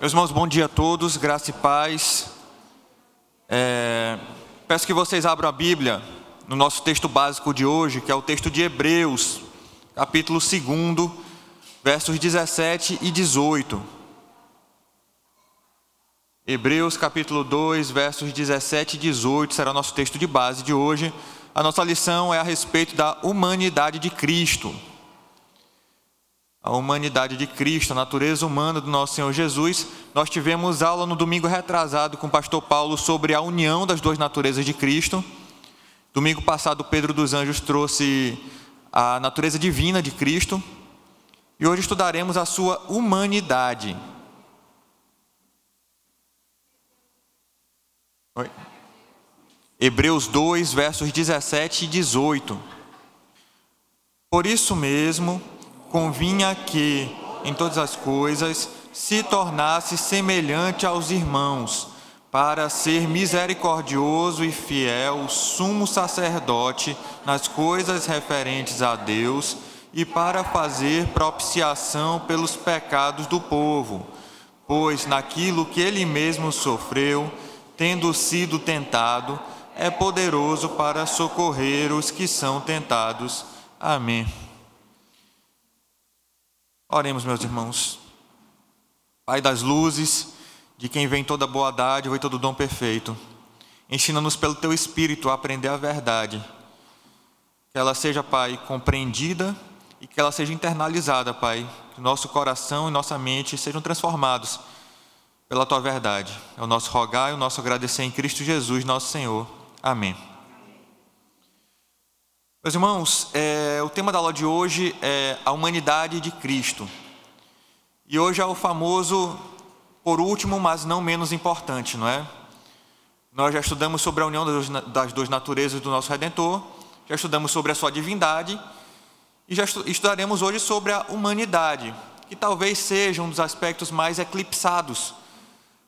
Meus irmãos, bom dia a todos, graça e paz. É, peço que vocês abram a Bíblia no nosso texto básico de hoje, que é o texto de Hebreus, capítulo 2, versos 17 e 18. Hebreus capítulo 2, versos 17 e 18 será o nosso texto de base de hoje. A nossa lição é a respeito da humanidade de Cristo a humanidade de Cristo, a natureza humana do nosso Senhor Jesus. Nós tivemos aula no domingo retrasado com o pastor Paulo sobre a união das duas naturezas de Cristo. Domingo passado, Pedro dos Anjos trouxe a natureza divina de Cristo. E hoje estudaremos a sua humanidade. Oi? Hebreus 2, versos 17 e 18. Por isso mesmo, convinha que, em todas as coisas, se tornasse semelhante aos irmãos, para ser misericordioso e fiel, sumo sacerdote nas coisas referentes a Deus e para fazer propiciação pelos pecados do povo, pois naquilo que ele mesmo sofreu, tendo sido tentado, é poderoso para socorrer os que são tentados. Amém. Oremos, meus irmãos. Pai das luzes, de quem vem toda boa dádiva e todo dom perfeito, ensina-nos pelo teu Espírito a aprender a verdade. Que ela seja, Pai, compreendida e que ela seja internalizada, Pai. Que nosso coração e nossa mente sejam transformados pela tua verdade. É o nosso rogar e o nosso agradecer em Cristo Jesus, nosso Senhor. Amém. Meus irmãos, é, o tema da aula de hoje é a humanidade de Cristo. E hoje é o famoso, por último, mas não menos importante, não é? Nós já estudamos sobre a união das duas naturezas do nosso Redentor, já estudamos sobre a sua divindade e já estudaremos hoje sobre a humanidade, que talvez seja um dos aspectos mais eclipsados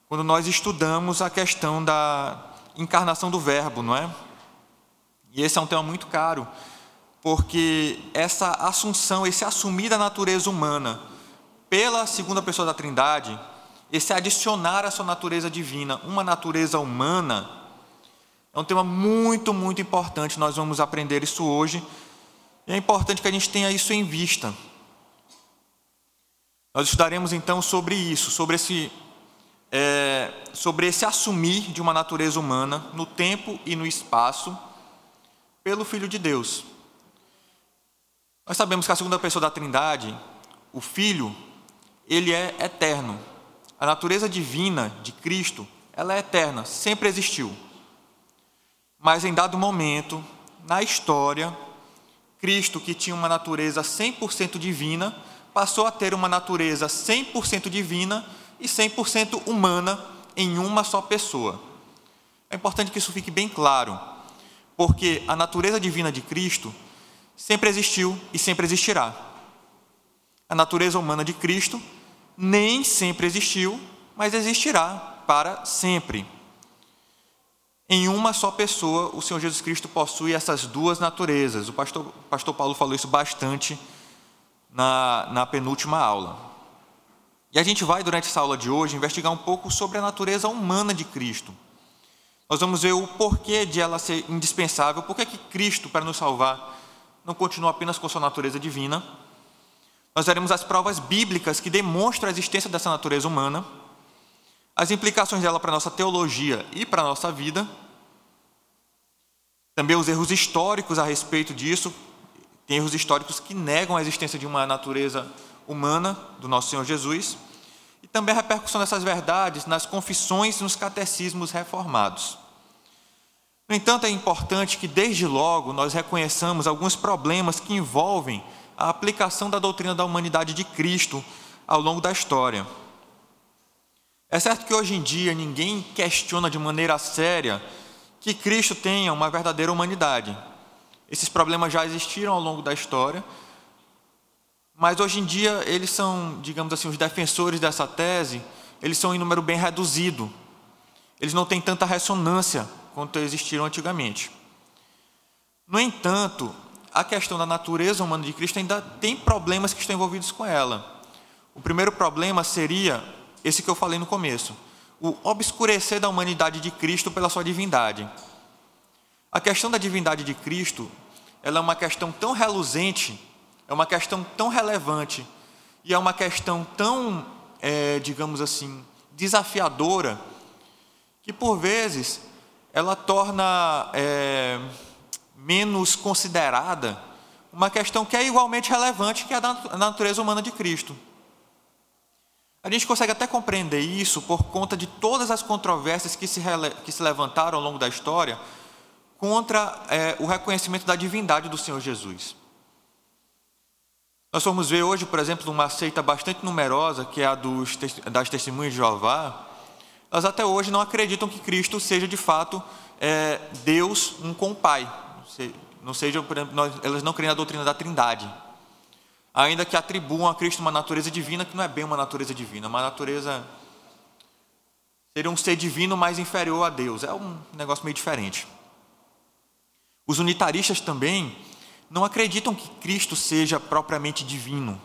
quando nós estudamos a questão da encarnação do Verbo, não é? E esse é um tema muito caro, porque essa assunção, esse assumir da natureza humana pela segunda pessoa da Trindade, esse adicionar a sua natureza divina, uma natureza humana, é um tema muito, muito importante. Nós vamos aprender isso hoje. E é importante que a gente tenha isso em vista. Nós estudaremos então sobre isso, sobre esse, é, sobre esse assumir de uma natureza humana no tempo e no espaço pelo Filho de Deus. Nós sabemos que a segunda pessoa da Trindade, o Filho, ele é eterno. A natureza divina de Cristo, ela é eterna, sempre existiu. Mas em dado momento, na história, Cristo, que tinha uma natureza 100% divina, passou a ter uma natureza 100% divina e 100% humana em uma só pessoa. É importante que isso fique bem claro porque a natureza divina de Cristo sempre existiu e sempre existirá. A natureza humana de Cristo nem sempre existiu, mas existirá para sempre. Em uma só pessoa, o Senhor Jesus Cristo possui essas duas naturezas. O pastor, o pastor Paulo falou isso bastante na, na penúltima aula. E a gente vai, durante essa aula de hoje, investigar um pouco sobre a natureza humana de Cristo. Nós vamos ver o porquê de ela ser indispensável, porquê que Cristo, para nos salvar, não continua apenas com sua natureza divina. Nós veremos as provas bíblicas que demonstram a existência dessa natureza humana, as implicações dela para a nossa teologia e para a nossa vida, também os erros históricos a respeito disso. Tem erros históricos que negam a existência de uma natureza humana do nosso Senhor Jesus, também a repercussão dessas verdades nas confissões e nos catecismos reformados. No entanto, é importante que desde logo nós reconheçamos alguns problemas que envolvem a aplicação da doutrina da humanidade de Cristo ao longo da história. É certo que hoje em dia ninguém questiona de maneira séria que Cristo tenha uma verdadeira humanidade. Esses problemas já existiram ao longo da história, mas hoje em dia eles são, digamos assim, os defensores dessa tese, eles são em número bem reduzido. Eles não têm tanta ressonância quanto existiram antigamente. No entanto, a questão da natureza humana de Cristo ainda tem problemas que estão envolvidos com ela. O primeiro problema seria esse que eu falei no começo, o obscurecer da humanidade de Cristo pela sua divindade. A questão da divindade de Cristo, ela é uma questão tão reluzente, é uma questão tão relevante e é uma questão tão, é, digamos assim, desafiadora, que por vezes ela torna é, menos considerada uma questão que é igualmente relevante, que é a da natureza humana de Cristo. A gente consegue até compreender isso por conta de todas as controvérsias que se, que se levantaram ao longo da história contra é, o reconhecimento da divindade do Senhor Jesus. Nós vamos ver hoje, por exemplo, uma seita bastante numerosa, que é a dos, das Testemunhas de Jeová, elas até hoje não acreditam que Cristo seja de fato é, Deus um com o Pai. Não seja, por exemplo, nós, elas não creem na doutrina da Trindade ainda que atribuam a Cristo uma natureza divina que não é bem uma natureza divina, uma natureza seria um ser divino mais inferior a Deus. É um negócio meio diferente. Os unitaristas também não acreditam que Cristo seja propriamente divino,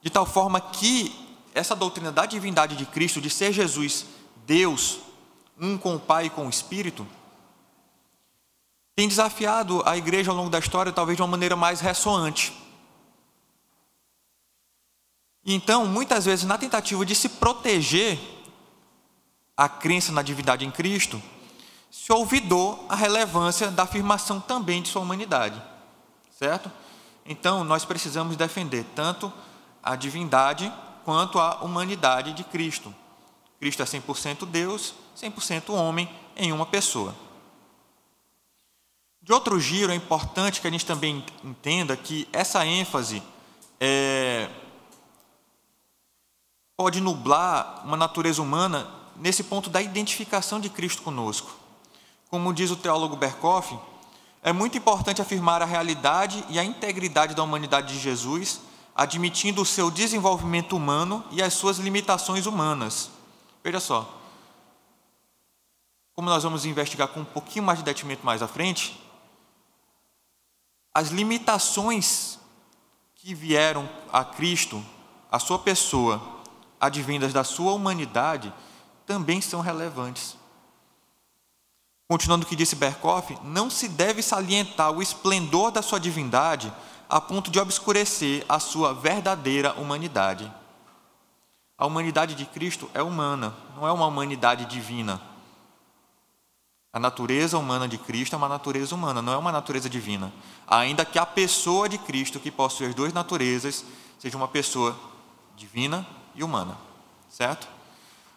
de tal forma que essa doutrina da divindade de Cristo, de ser Jesus Deus, um com o Pai e com o Espírito, tem desafiado a igreja ao longo da história, talvez de uma maneira mais ressoante. Então, muitas vezes, na tentativa de se proteger a crença na divindade em Cristo, se olvidou a relevância da afirmação também de sua humanidade, certo? Então, nós precisamos defender tanto a divindade quanto a humanidade de Cristo. Cristo é 100% Deus, 100% homem em uma pessoa. De outro giro, é importante que a gente também entenda que essa ênfase é, pode nublar uma natureza humana nesse ponto da identificação de Cristo conosco. Como diz o teólogo Berkoff, é muito importante afirmar a realidade e a integridade da humanidade de Jesus, admitindo o seu desenvolvimento humano e as suas limitações humanas. Veja só, como nós vamos investigar com um pouquinho mais de detimento mais à frente, as limitações que vieram a Cristo, a sua pessoa, advindas da sua humanidade também são relevantes. Continuando o que disse Berkoff, não se deve salientar o esplendor da sua divindade a ponto de obscurecer a sua verdadeira humanidade. A humanidade de Cristo é humana, não é uma humanidade divina. A natureza humana de Cristo é uma natureza humana, não é uma natureza divina. Ainda que a pessoa de Cristo, que possui as duas naturezas, seja uma pessoa divina e humana, certo?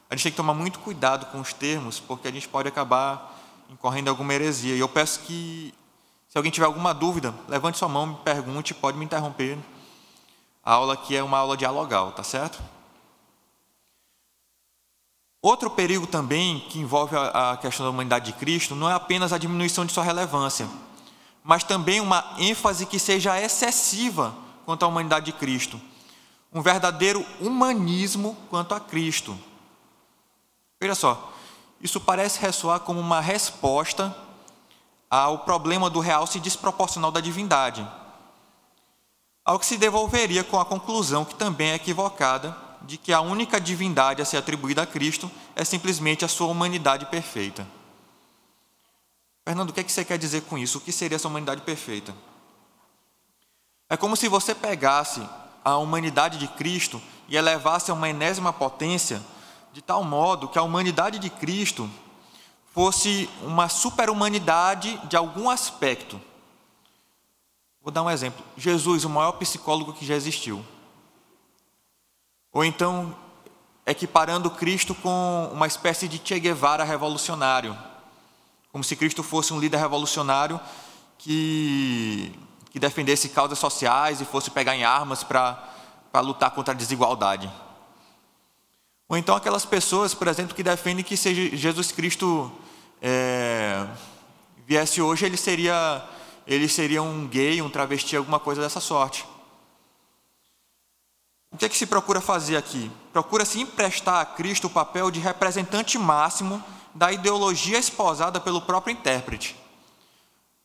A gente tem que tomar muito cuidado com os termos, porque a gente pode acabar incorrendo em alguma heresia. E eu peço que, se alguém tiver alguma dúvida, levante sua mão, me pergunte, pode me interromper. A aula aqui é uma aula dialogal, tá certo? Outro perigo também que envolve a questão da humanidade de Cristo não é apenas a diminuição de sua relevância, mas também uma ênfase que seja excessiva quanto à humanidade de Cristo um verdadeiro humanismo quanto a Cristo. Veja só, isso parece ressoar como uma resposta ao problema do realce desproporcional da divindade, ao que se devolveria com a conclusão, que também é equivocada, de que a única divindade a ser atribuída a Cristo é simplesmente a sua humanidade perfeita. Fernando, o que, é que você quer dizer com isso? O que seria essa humanidade perfeita? É como se você pegasse a humanidade de Cristo e elevasse a uma enésima potência, de tal modo que a humanidade de Cristo fosse uma super-humanidade de algum aspecto. Vou dar um exemplo. Jesus, o maior psicólogo que já existiu. Ou então, equiparando Cristo com uma espécie de Che Guevara revolucionário. Como se Cristo fosse um líder revolucionário que que defendesse causas sociais e fosse pegar em armas para lutar contra a desigualdade. Ou então aquelas pessoas, por exemplo, que defendem que se Jesus Cristo é, viesse hoje, ele seria, ele seria um gay, um travesti, alguma coisa dessa sorte. O que é que se procura fazer aqui? Procura-se emprestar a Cristo o papel de representante máximo da ideologia esposada pelo próprio intérprete.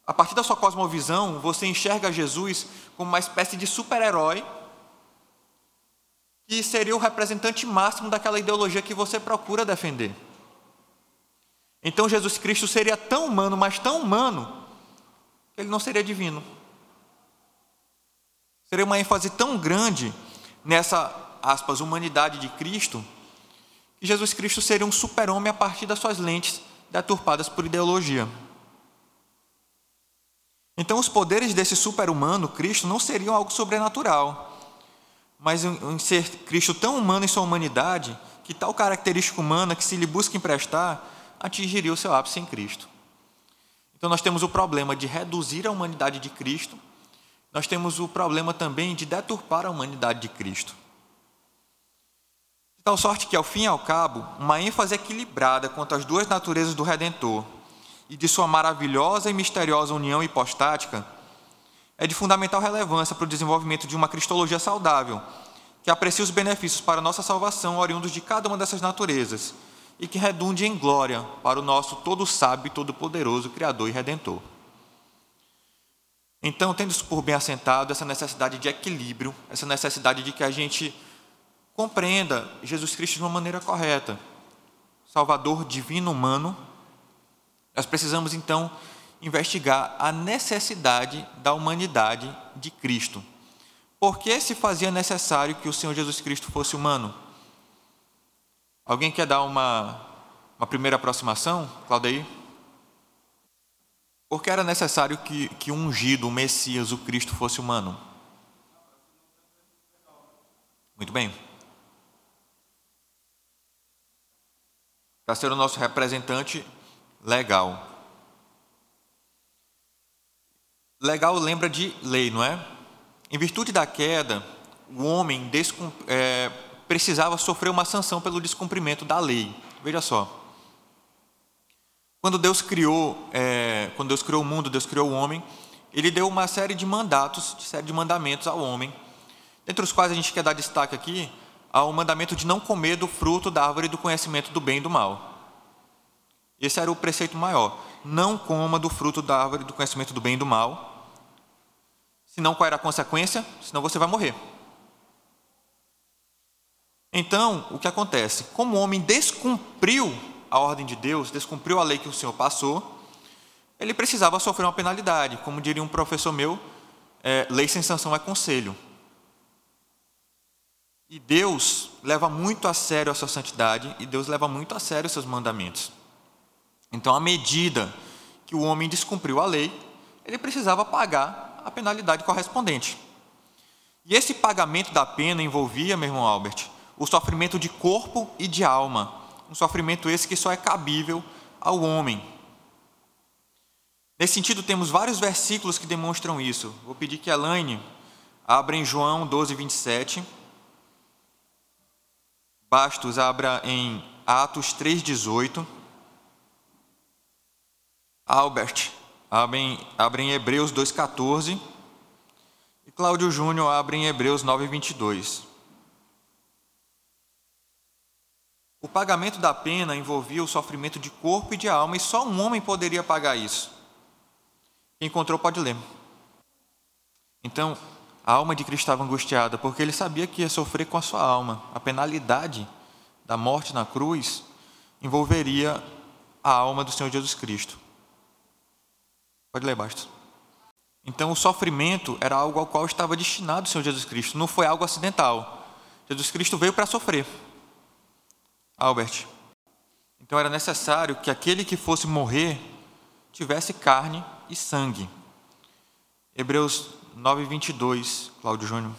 A partir da sua cosmovisão, você enxerga Jesus como uma espécie de super-herói que seria o representante máximo daquela ideologia que você procura defender. Então Jesus Cristo seria tão humano, mas tão humano, que ele não seria divino. Seria uma ênfase tão grande nessa, aspas, humanidade de Cristo, que Jesus Cristo seria um super-homem a partir das suas lentes deturpadas por ideologia. Então, os poderes desse super-humano, Cristo, não seriam algo sobrenatural, mas em ser Cristo tão humano em sua humanidade, que tal característica humana que se lhe busca emprestar, atingiria o seu ápice em Cristo. Então, nós temos o problema de reduzir a humanidade de Cristo, nós temos o problema também de deturpar a humanidade de Cristo. De tal sorte que, ao fim e ao cabo, uma ênfase equilibrada quanto às duas naturezas do Redentor e de sua maravilhosa e misteriosa união hipostática é de fundamental relevância para o desenvolvimento de uma cristologia saudável, que aprecie os benefícios para a nossa salvação oriundos de cada uma dessas naturezas e que redunde em glória para o nosso todo sábio todo poderoso Criador e Redentor. Então, tendo isso por bem assentado, essa necessidade de equilíbrio, essa necessidade de que a gente compreenda Jesus Cristo de uma maneira correta. Salvador divino humano, nós precisamos então investigar a necessidade da humanidade de Cristo. Por que se fazia necessário que o Senhor Jesus Cristo fosse humano? Alguém quer dar uma, uma primeira aproximação, Claudeir? Por que era necessário que, que o ungido, o Messias, o Cristo fosse humano? Muito bem. para ser o nosso representante legal. Legal lembra de lei, não é? Em virtude da queda, o homem é, precisava sofrer uma sanção pelo descumprimento da lei. Veja só. Quando Deus criou, é, quando Deus criou o mundo, Deus criou o homem, Ele deu uma série de mandatos, de série de mandamentos ao homem, dentre os quais a gente quer dar destaque aqui ao mandamento de não comer do fruto da árvore do conhecimento do bem e do mal. Esse era o preceito maior. Não coma do fruto da árvore do conhecimento do bem e do mal. Senão, qual era a consequência? Senão você vai morrer. Então, o que acontece? Como o homem descumpriu a ordem de Deus, descumpriu a lei que o Senhor passou, ele precisava sofrer uma penalidade. Como diria um professor meu, é, lei sem sanção é conselho. E Deus leva muito a sério a sua santidade e Deus leva muito a sério os seus mandamentos. Então, à medida que o homem descumpriu a lei, ele precisava pagar a penalidade correspondente. E esse pagamento da pena envolvia, meu irmão Albert, o sofrimento de corpo e de alma, um sofrimento esse que só é cabível ao homem. Nesse sentido, temos vários versículos que demonstram isso. Vou pedir que a Elaine abra em João 12, 27 Bastos abra em Atos 3,18. Albert abre em, abre em Hebreus 2,14. E Cláudio Júnior abre em Hebreus 9,22. O pagamento da pena envolvia o sofrimento de corpo e de alma, e só um homem poderia pagar isso. Quem encontrou pode ler. Então, a alma de Cristo estava angustiada, porque ele sabia que ia sofrer com a sua alma. A penalidade da morte na cruz envolveria a alma do Senhor Jesus Cristo. Pode ler, Bastos. Então, o sofrimento era algo ao qual estava destinado o Senhor Jesus Cristo, não foi algo acidental. Jesus Cristo veio para sofrer. Albert. Então, era necessário que aquele que fosse morrer tivesse carne e sangue. Hebreus 9, 22, Cláudio Júnior.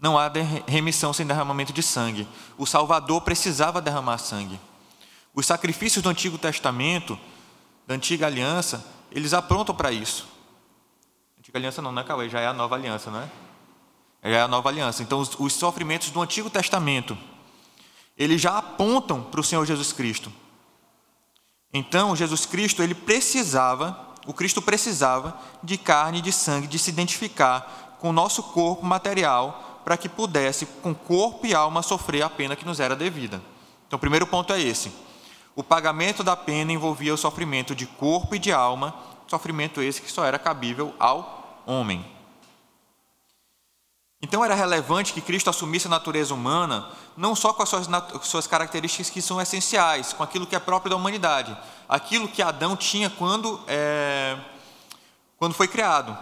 Não há remissão sem derramamento de sangue. O Salvador precisava derramar sangue. Os sacrifícios do Antigo Testamento, da Antiga Aliança, eles aprontam para isso. Antiga Aliança não, não é Cauê, já é a Nova Aliança, não é? Já é a Nova Aliança. Então, os, os sofrimentos do Antigo Testamento, eles já apontam para o Senhor Jesus Cristo. Então, Jesus Cristo, ele precisava o Cristo precisava de carne e de sangue, de se identificar com o nosso corpo material, para que pudesse, com corpo e alma, sofrer a pena que nos era devida. Então, o primeiro ponto é esse. O pagamento da pena envolvia o sofrimento de corpo e de alma, sofrimento esse que só era cabível ao homem. Então era relevante que Cristo assumisse a natureza humana, não só com as suas, suas, características que são essenciais, com aquilo que é próprio da humanidade, aquilo que Adão tinha quando, é, quando foi criado,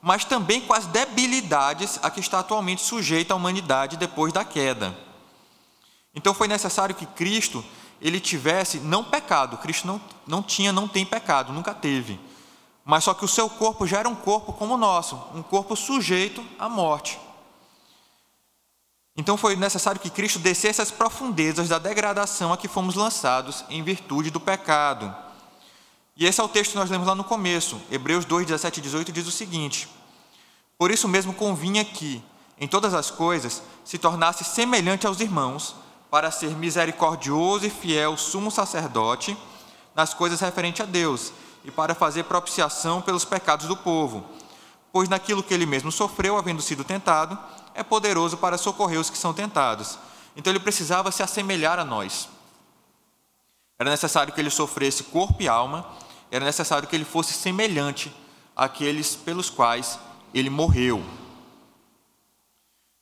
mas também com as debilidades a que está atualmente sujeita a humanidade depois da queda. Então foi necessário que Cristo ele tivesse não pecado, Cristo não, não tinha, não tem pecado, nunca teve, mas só que o seu corpo já era um corpo como o nosso, um corpo sujeito à morte. Então foi necessário que Cristo descesse às profundezas da degradação a que fomos lançados em virtude do pecado. E esse é o texto que nós lemos lá no começo. Hebreus 2, 17 e 18 diz o seguinte: Por isso mesmo convinha que, em todas as coisas, se tornasse semelhante aos irmãos, para ser misericordioso e fiel sumo sacerdote nas coisas referentes a Deus, e para fazer propiciação pelos pecados do povo. Pois naquilo que ele mesmo sofreu, havendo sido tentado, é poderoso para socorrer os que são tentados. Então ele precisava se assemelhar a nós. Era necessário que ele sofresse corpo e alma, era necessário que ele fosse semelhante àqueles pelos quais ele morreu.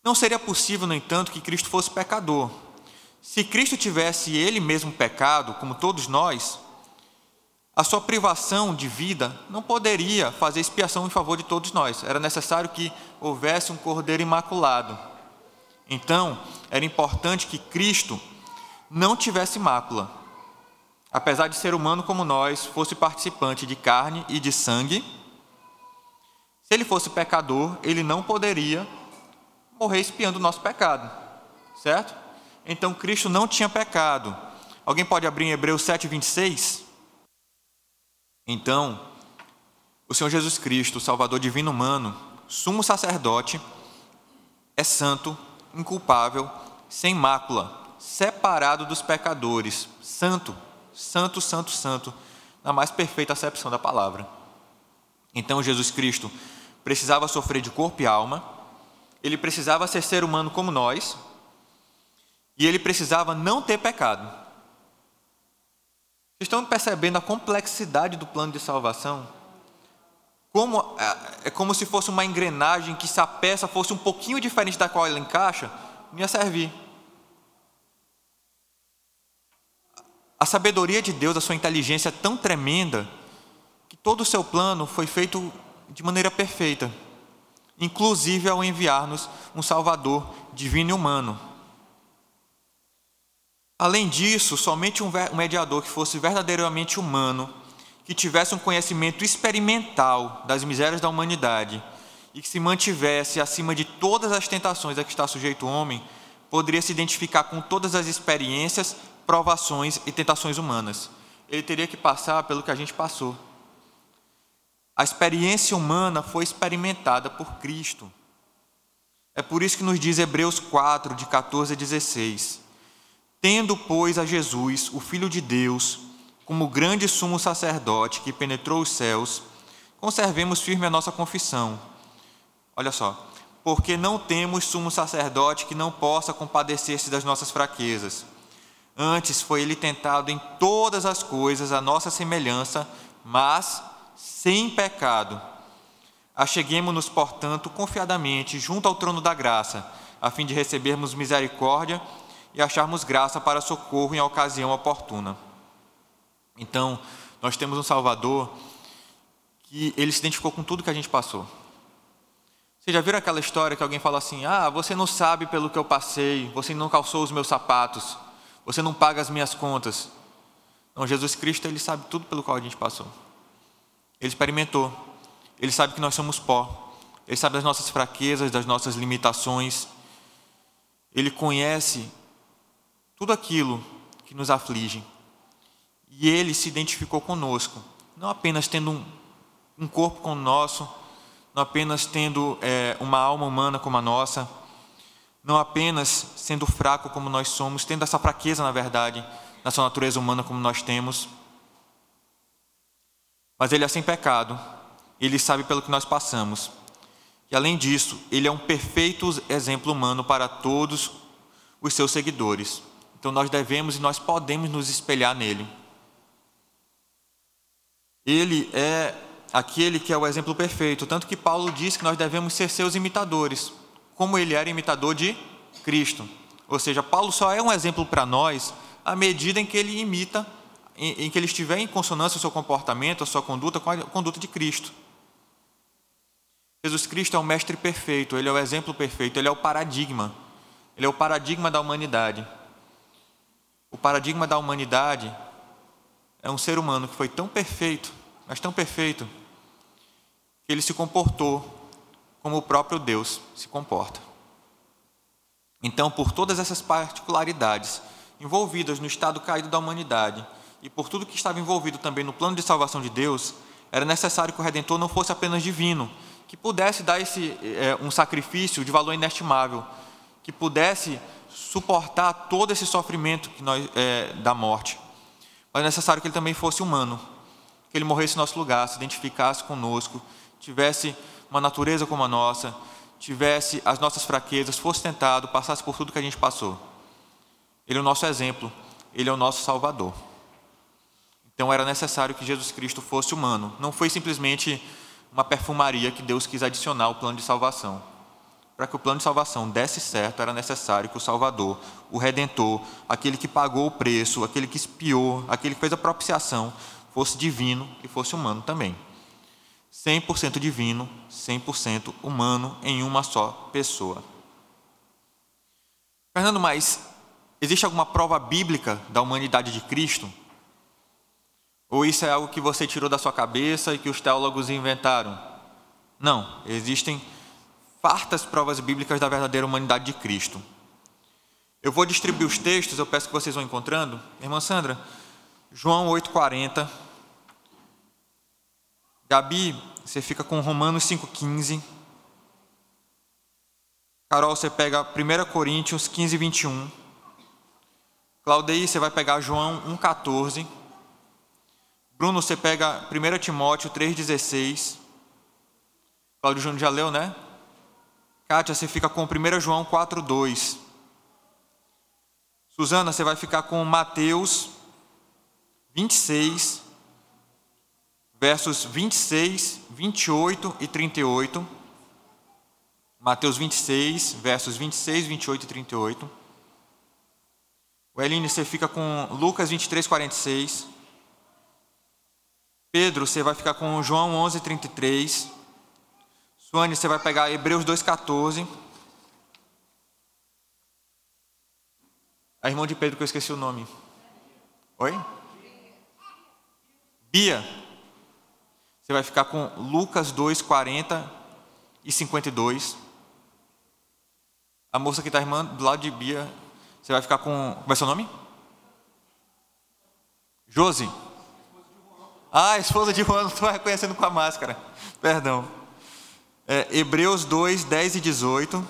Não seria possível, no entanto, que Cristo fosse pecador. Se Cristo tivesse ele mesmo pecado, como todos nós, a sua privação de vida não poderia fazer expiação em favor de todos nós. Era necessário que houvesse um cordeiro imaculado. Então, era importante que Cristo não tivesse mácula. Apesar de ser humano como nós, fosse participante de carne e de sangue, se ele fosse pecador, ele não poderia morrer expiando o nosso pecado. Certo? Então Cristo não tinha pecado. Alguém pode abrir em Hebreus 7, 26? Então, o Senhor Jesus Cristo, Salvador divino humano, sumo sacerdote, é santo, inculpável, sem mácula, separado dos pecadores, santo, santo, santo, santo, na mais perfeita acepção da palavra. Então, Jesus Cristo precisava sofrer de corpo e alma, ele precisava ser ser humano como nós, e ele precisava não ter pecado. Estão percebendo a complexidade do plano de salvação? Como, é, é como se fosse uma engrenagem que, se a peça fosse um pouquinho diferente da qual ela encaixa, não ia servir. A sabedoria de Deus, a sua inteligência é tão tremenda que todo o seu plano foi feito de maneira perfeita, inclusive ao enviar-nos um Salvador divino e humano. Além disso, somente um mediador que fosse verdadeiramente humano, que tivesse um conhecimento experimental das misérias da humanidade e que se mantivesse acima de todas as tentações a que está sujeito o homem, poderia se identificar com todas as experiências, provações e tentações humanas. Ele teria que passar pelo que a gente passou. A experiência humana foi experimentada por Cristo. É por isso que nos diz Hebreus 4, de 14 a 16. Tendo, pois, a Jesus, o Filho de Deus, como grande sumo sacerdote que penetrou os céus, conservemos firme a nossa confissão. Olha só, porque não temos sumo sacerdote que não possa compadecer-se das nossas fraquezas. Antes foi ele tentado em todas as coisas a nossa semelhança, mas sem pecado. Acheguemos-nos, portanto, confiadamente junto ao trono da graça, a fim de recebermos misericórdia e acharmos graça para socorro em ocasião oportuna. Então, nós temos um Salvador que ele se identificou com tudo que a gente passou. Vocês já viram aquela história que alguém fala assim: Ah, você não sabe pelo que eu passei, você não calçou os meus sapatos, você não paga as minhas contas. Não, Jesus Cristo, ele sabe tudo pelo qual a gente passou. Ele experimentou, ele sabe que nós somos pó, ele sabe das nossas fraquezas, das nossas limitações, ele conhece tudo aquilo que nos aflige. E ele se identificou conosco, não apenas tendo um, um corpo como o nosso, não apenas tendo é, uma alma humana como a nossa, não apenas sendo fraco como nós somos, tendo essa fraqueza, na verdade, na sua natureza humana como nós temos, mas ele é sem pecado, ele sabe pelo que nós passamos. E além disso, ele é um perfeito exemplo humano para todos os seus seguidores. Então nós devemos e nós podemos nos espelhar nele. Ele é aquele que é o exemplo perfeito, tanto que Paulo diz que nós devemos ser seus imitadores, como ele era imitador de Cristo. Ou seja, Paulo só é um exemplo para nós à medida em que ele imita, em, em que ele estiver em consonância o seu comportamento, a sua conduta com a conduta de Cristo. Jesus Cristo é o mestre perfeito, ele é o exemplo perfeito, ele é o paradigma. Ele é o paradigma da humanidade. O paradigma da humanidade é um ser humano que foi tão perfeito, mas tão perfeito, que ele se comportou como o próprio Deus se comporta. Então, por todas essas particularidades envolvidas no estado caído da humanidade e por tudo que estava envolvido também no plano de salvação de Deus, era necessário que o Redentor não fosse apenas divino, que pudesse dar esse, é, um sacrifício de valor inestimável, que pudesse suportar todo esse sofrimento que nós, é, da morte. Mas é necessário que ele também fosse humano, que ele morresse em nosso lugar, se identificasse conosco, tivesse uma natureza como a nossa, tivesse as nossas fraquezas, fosse tentado, passasse por tudo que a gente passou. Ele é o nosso exemplo, ele é o nosso Salvador. Então era necessário que Jesus Cristo fosse humano. Não foi simplesmente uma perfumaria que Deus quis adicionar ao plano de salvação. Para que o plano de salvação desse certo, era necessário que o Salvador, o Redentor, aquele que pagou o preço, aquele que espiou, aquele que fez a propiciação, fosse divino e fosse humano também. 100% divino, 100% humano em uma só pessoa. Fernando, mas existe alguma prova bíblica da humanidade de Cristo? Ou isso é algo que você tirou da sua cabeça e que os teólogos inventaram? Não, existem fartas provas bíblicas da verdadeira humanidade de Cristo. Eu vou distribuir os textos, eu peço que vocês vão encontrando. Irmã Sandra, João 8,40. Gabi, você fica com Romanos 5,15. Carol, você pega 1 Coríntios 15, 21. Claudei, você vai pegar João 1,14. Bruno, você pega 1 Timóteo 3,16. Cláudio Júnior já leu, né? Kátia, você fica com 1 João 4,2. Suzana, você vai ficar com Mateus 26, versos 26, 28 e 38. Mateus 26, versos 26, 28 e 38. O Eline, você fica com Lucas 23, 46. Pedro, você vai ficar com João 11, 33. Suane, você vai pegar Hebreus 2, 14. A irmã de Pedro que eu esqueci o nome. Oi? Bia. Você vai ficar com Lucas 2, 40 e 52. A moça que está irmã do lado de Bia, você vai ficar com. Como é seu nome? Josi. Ah, esposa de Juan, não estou reconhecendo com a máscara. Perdão. É, Hebreus 2, 10 e 18.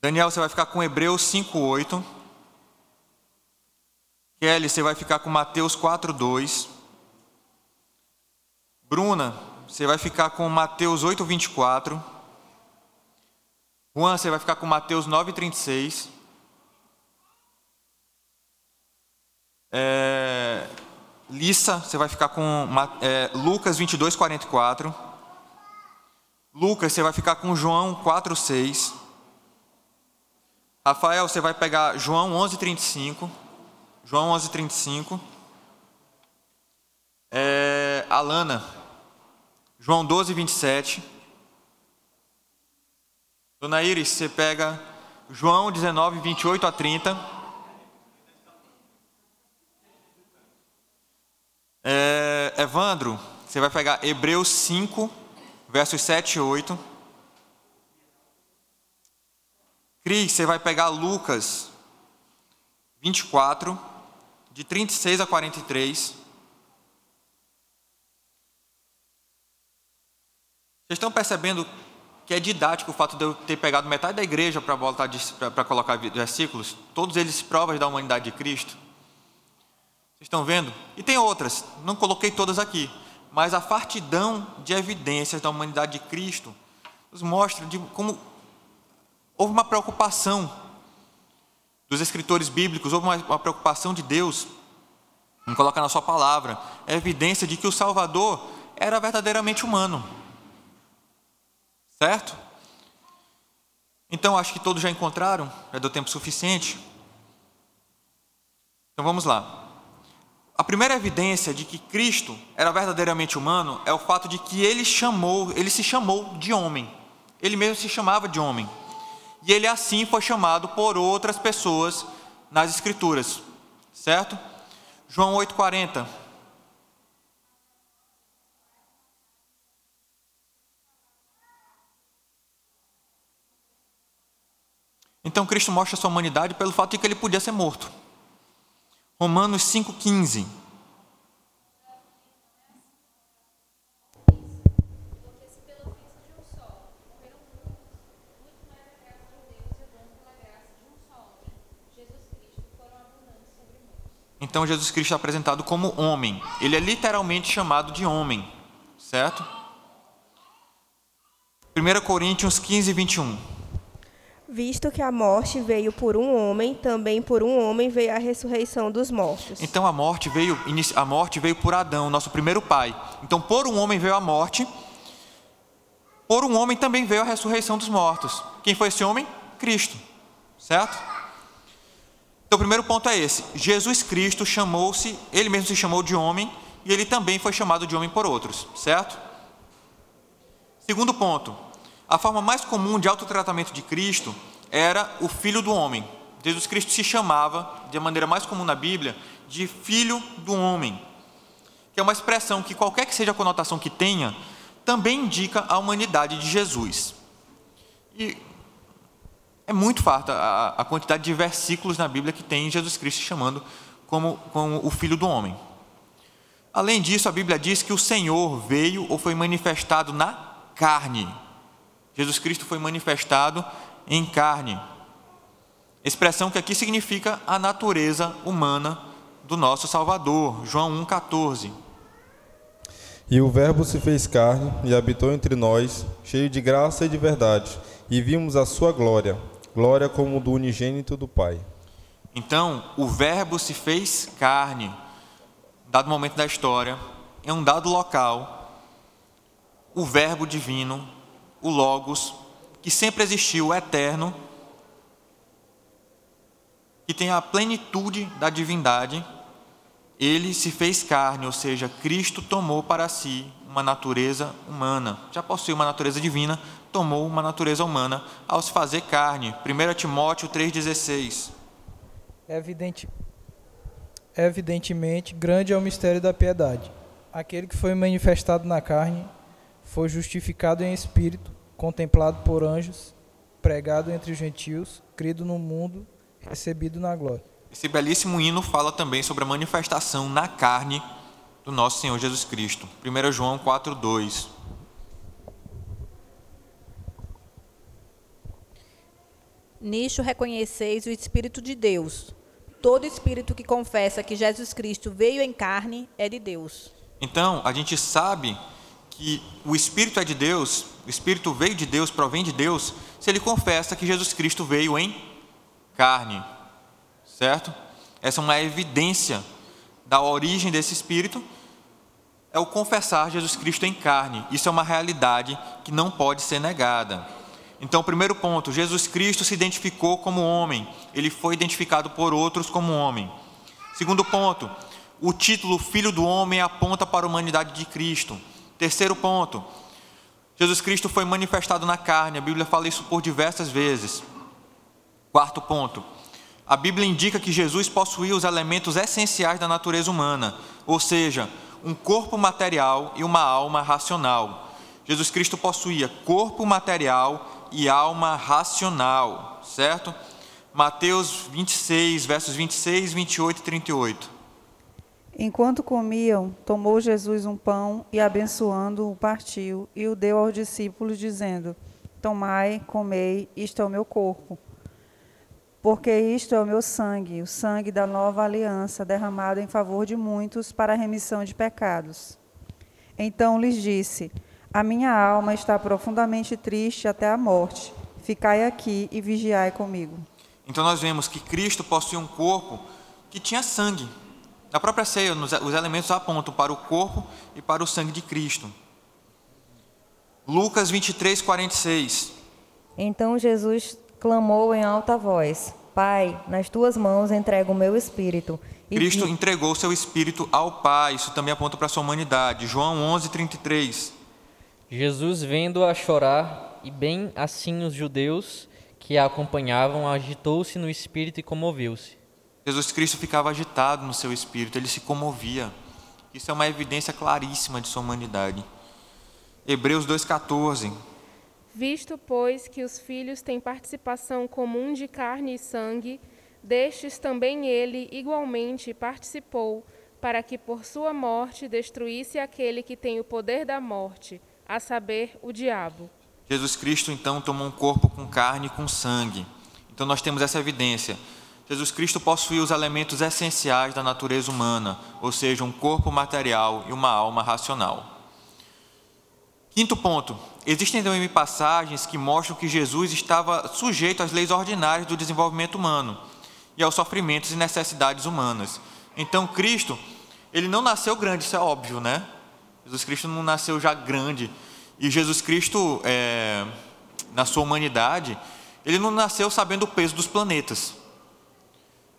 Daniel, você vai ficar com Hebreus 5, 8. Kelly, você vai ficar com Mateus 4, 2. Bruna, você vai ficar com Mateus 8, 24. Juan, você vai ficar com Mateus 9, 36. É, Lissa, você vai ficar com é, Lucas 22, 44. Lucas, você vai ficar com João 4, 6. Rafael, você vai pegar João 11, 35. João 11, 35. É, Alana, João 12, 27. Dona Iris, você pega João 19, 28 a 30. É, Evandro, você vai pegar Hebreus 5, versos 7 e 8. Cris, você vai pegar Lucas 24, de 36 a 43. Vocês estão percebendo que é didático o fato de eu ter pegado metade da igreja para colocar versículos, todos eles provas da humanidade de Cristo? Vocês estão vendo? E tem outras, não coloquei todas aqui, mas a fartidão de evidências da humanidade de Cristo nos mostra de como houve uma preocupação dos escritores bíblicos, houve uma, uma preocupação de Deus em colocar na sua palavra a evidência de que o Salvador era verdadeiramente humano. Certo? Então acho que todos já encontraram, já deu tempo suficiente. Então vamos lá. A primeira evidência de que Cristo era verdadeiramente humano é o fato de que ele chamou, ele se chamou de homem. Ele mesmo se chamava de homem. E ele assim foi chamado por outras pessoas nas escrituras. Certo? João 8:40 Então Cristo mostra sua humanidade pelo fato de que ele podia ser morto. Romanos 5,15. Então Jesus Cristo é apresentado como homem. Ele é literalmente chamado de homem, certo? 1 Coríntios 15, 21. Visto que a morte veio por um homem, também por um homem veio a ressurreição dos mortos. Então a morte veio, a morte veio por Adão, nosso primeiro pai. Então por um homem veio a morte, por um homem também veio a ressurreição dos mortos. Quem foi esse homem? Cristo. Certo? Então o primeiro ponto é esse. Jesus Cristo chamou-se, ele mesmo se chamou de homem e ele também foi chamado de homem por outros, certo? Segundo ponto, a forma mais comum de autotratamento de Cristo era o filho do homem. Jesus Cristo se chamava, de maneira mais comum na Bíblia, de filho do homem, que é uma expressão que, qualquer que seja a conotação que tenha, também indica a humanidade de Jesus. E é muito farta a, quantidade de versículos na Bíblia que tem Jesus Cristo chamando como, como o filho do homem. Além disso, a Bíblia diz que o Senhor veio ou foi manifestado na carne. Jesus Cristo foi manifestado em carne. Expressão que aqui significa a natureza humana do nosso Salvador. João 1,14. E o Verbo se fez carne e habitou entre nós, cheio de graça e de verdade, e vimos a sua glória, glória como do unigênito do Pai. Então, o Verbo se fez carne, dado momento da história, em um dado local, o Verbo divino o Logos, que sempre existiu, o eterno, que tem a plenitude da divindade, ele se fez carne, ou seja, Cristo tomou para si uma natureza humana. Já possui uma natureza divina, tomou uma natureza humana ao se fazer carne. 1 Timóteo 3,16. Evidente, evidentemente, grande é o mistério da piedade. Aquele que foi manifestado na carne foi justificado em espírito, contemplado por anjos, pregado entre os gentios, crido no mundo, recebido na glória. Esse belíssimo hino fala também sobre a manifestação na carne do nosso Senhor Jesus Cristo. 1 João 4:2. Nisto reconheceis o Espírito de Deus. Todo espírito que confessa que Jesus Cristo veio em carne é de Deus. Então, a gente sabe que o Espírito é de Deus, o Espírito veio de Deus, provém de Deus, se ele confessa que Jesus Cristo veio em carne, certo? Essa é uma evidência da origem desse Espírito, é o confessar Jesus Cristo em carne. Isso é uma realidade que não pode ser negada. Então, primeiro ponto, Jesus Cristo se identificou como homem, ele foi identificado por outros como homem. Segundo ponto, o título Filho do Homem aponta para a humanidade de Cristo. Terceiro ponto, Jesus Cristo foi manifestado na carne, a Bíblia fala isso por diversas vezes. Quarto ponto, a Bíblia indica que Jesus possuía os elementos essenciais da natureza humana, ou seja, um corpo material e uma alma racional. Jesus Cristo possuía corpo material e alma racional, certo? Mateus 26, versos 26, 28 e 38. Enquanto comiam, tomou Jesus um pão e, abençoando-o, partiu e o deu aos discípulos, dizendo: Tomai, comei, isto é o meu corpo. Porque isto é o meu sangue, o sangue da nova aliança, derramado em favor de muitos para a remissão de pecados. Então lhes disse: A minha alma está profundamente triste até a morte. Ficai aqui e vigiai comigo. Então nós vemos que Cristo possui um corpo que tinha sangue na própria ceia, os elementos apontam para o corpo e para o sangue de Cristo. Lucas 23, 46. Então Jesus clamou em alta voz: Pai, nas tuas mãos entrego o meu espírito. E Cristo vi- entregou seu espírito ao Pai. Isso também aponta para a sua humanidade. João 11, 33. Jesus, vendo-a chorar, e bem assim os judeus que a acompanhavam, agitou-se no espírito e comoveu-se. Jesus Cristo ficava agitado no seu espírito, ele se comovia. Isso é uma evidência claríssima de sua humanidade. Hebreus 2,14. Visto, pois, que os filhos têm participação comum de carne e sangue, destes também ele igualmente participou, para que por sua morte destruísse aquele que tem o poder da morte, a saber, o diabo. Jesus Cristo então tomou um corpo com carne e com sangue. Então nós temos essa evidência. Jesus Cristo possuía os elementos essenciais da natureza humana, ou seja, um corpo material e uma alma racional. Quinto ponto. Existem também passagens que mostram que Jesus estava sujeito às leis ordinárias do desenvolvimento humano e aos sofrimentos e necessidades humanas. Então, Cristo, ele não nasceu grande, isso é óbvio, né? Jesus Cristo não nasceu já grande. E Jesus Cristo, é, na sua humanidade, ele não nasceu sabendo o peso dos planetas.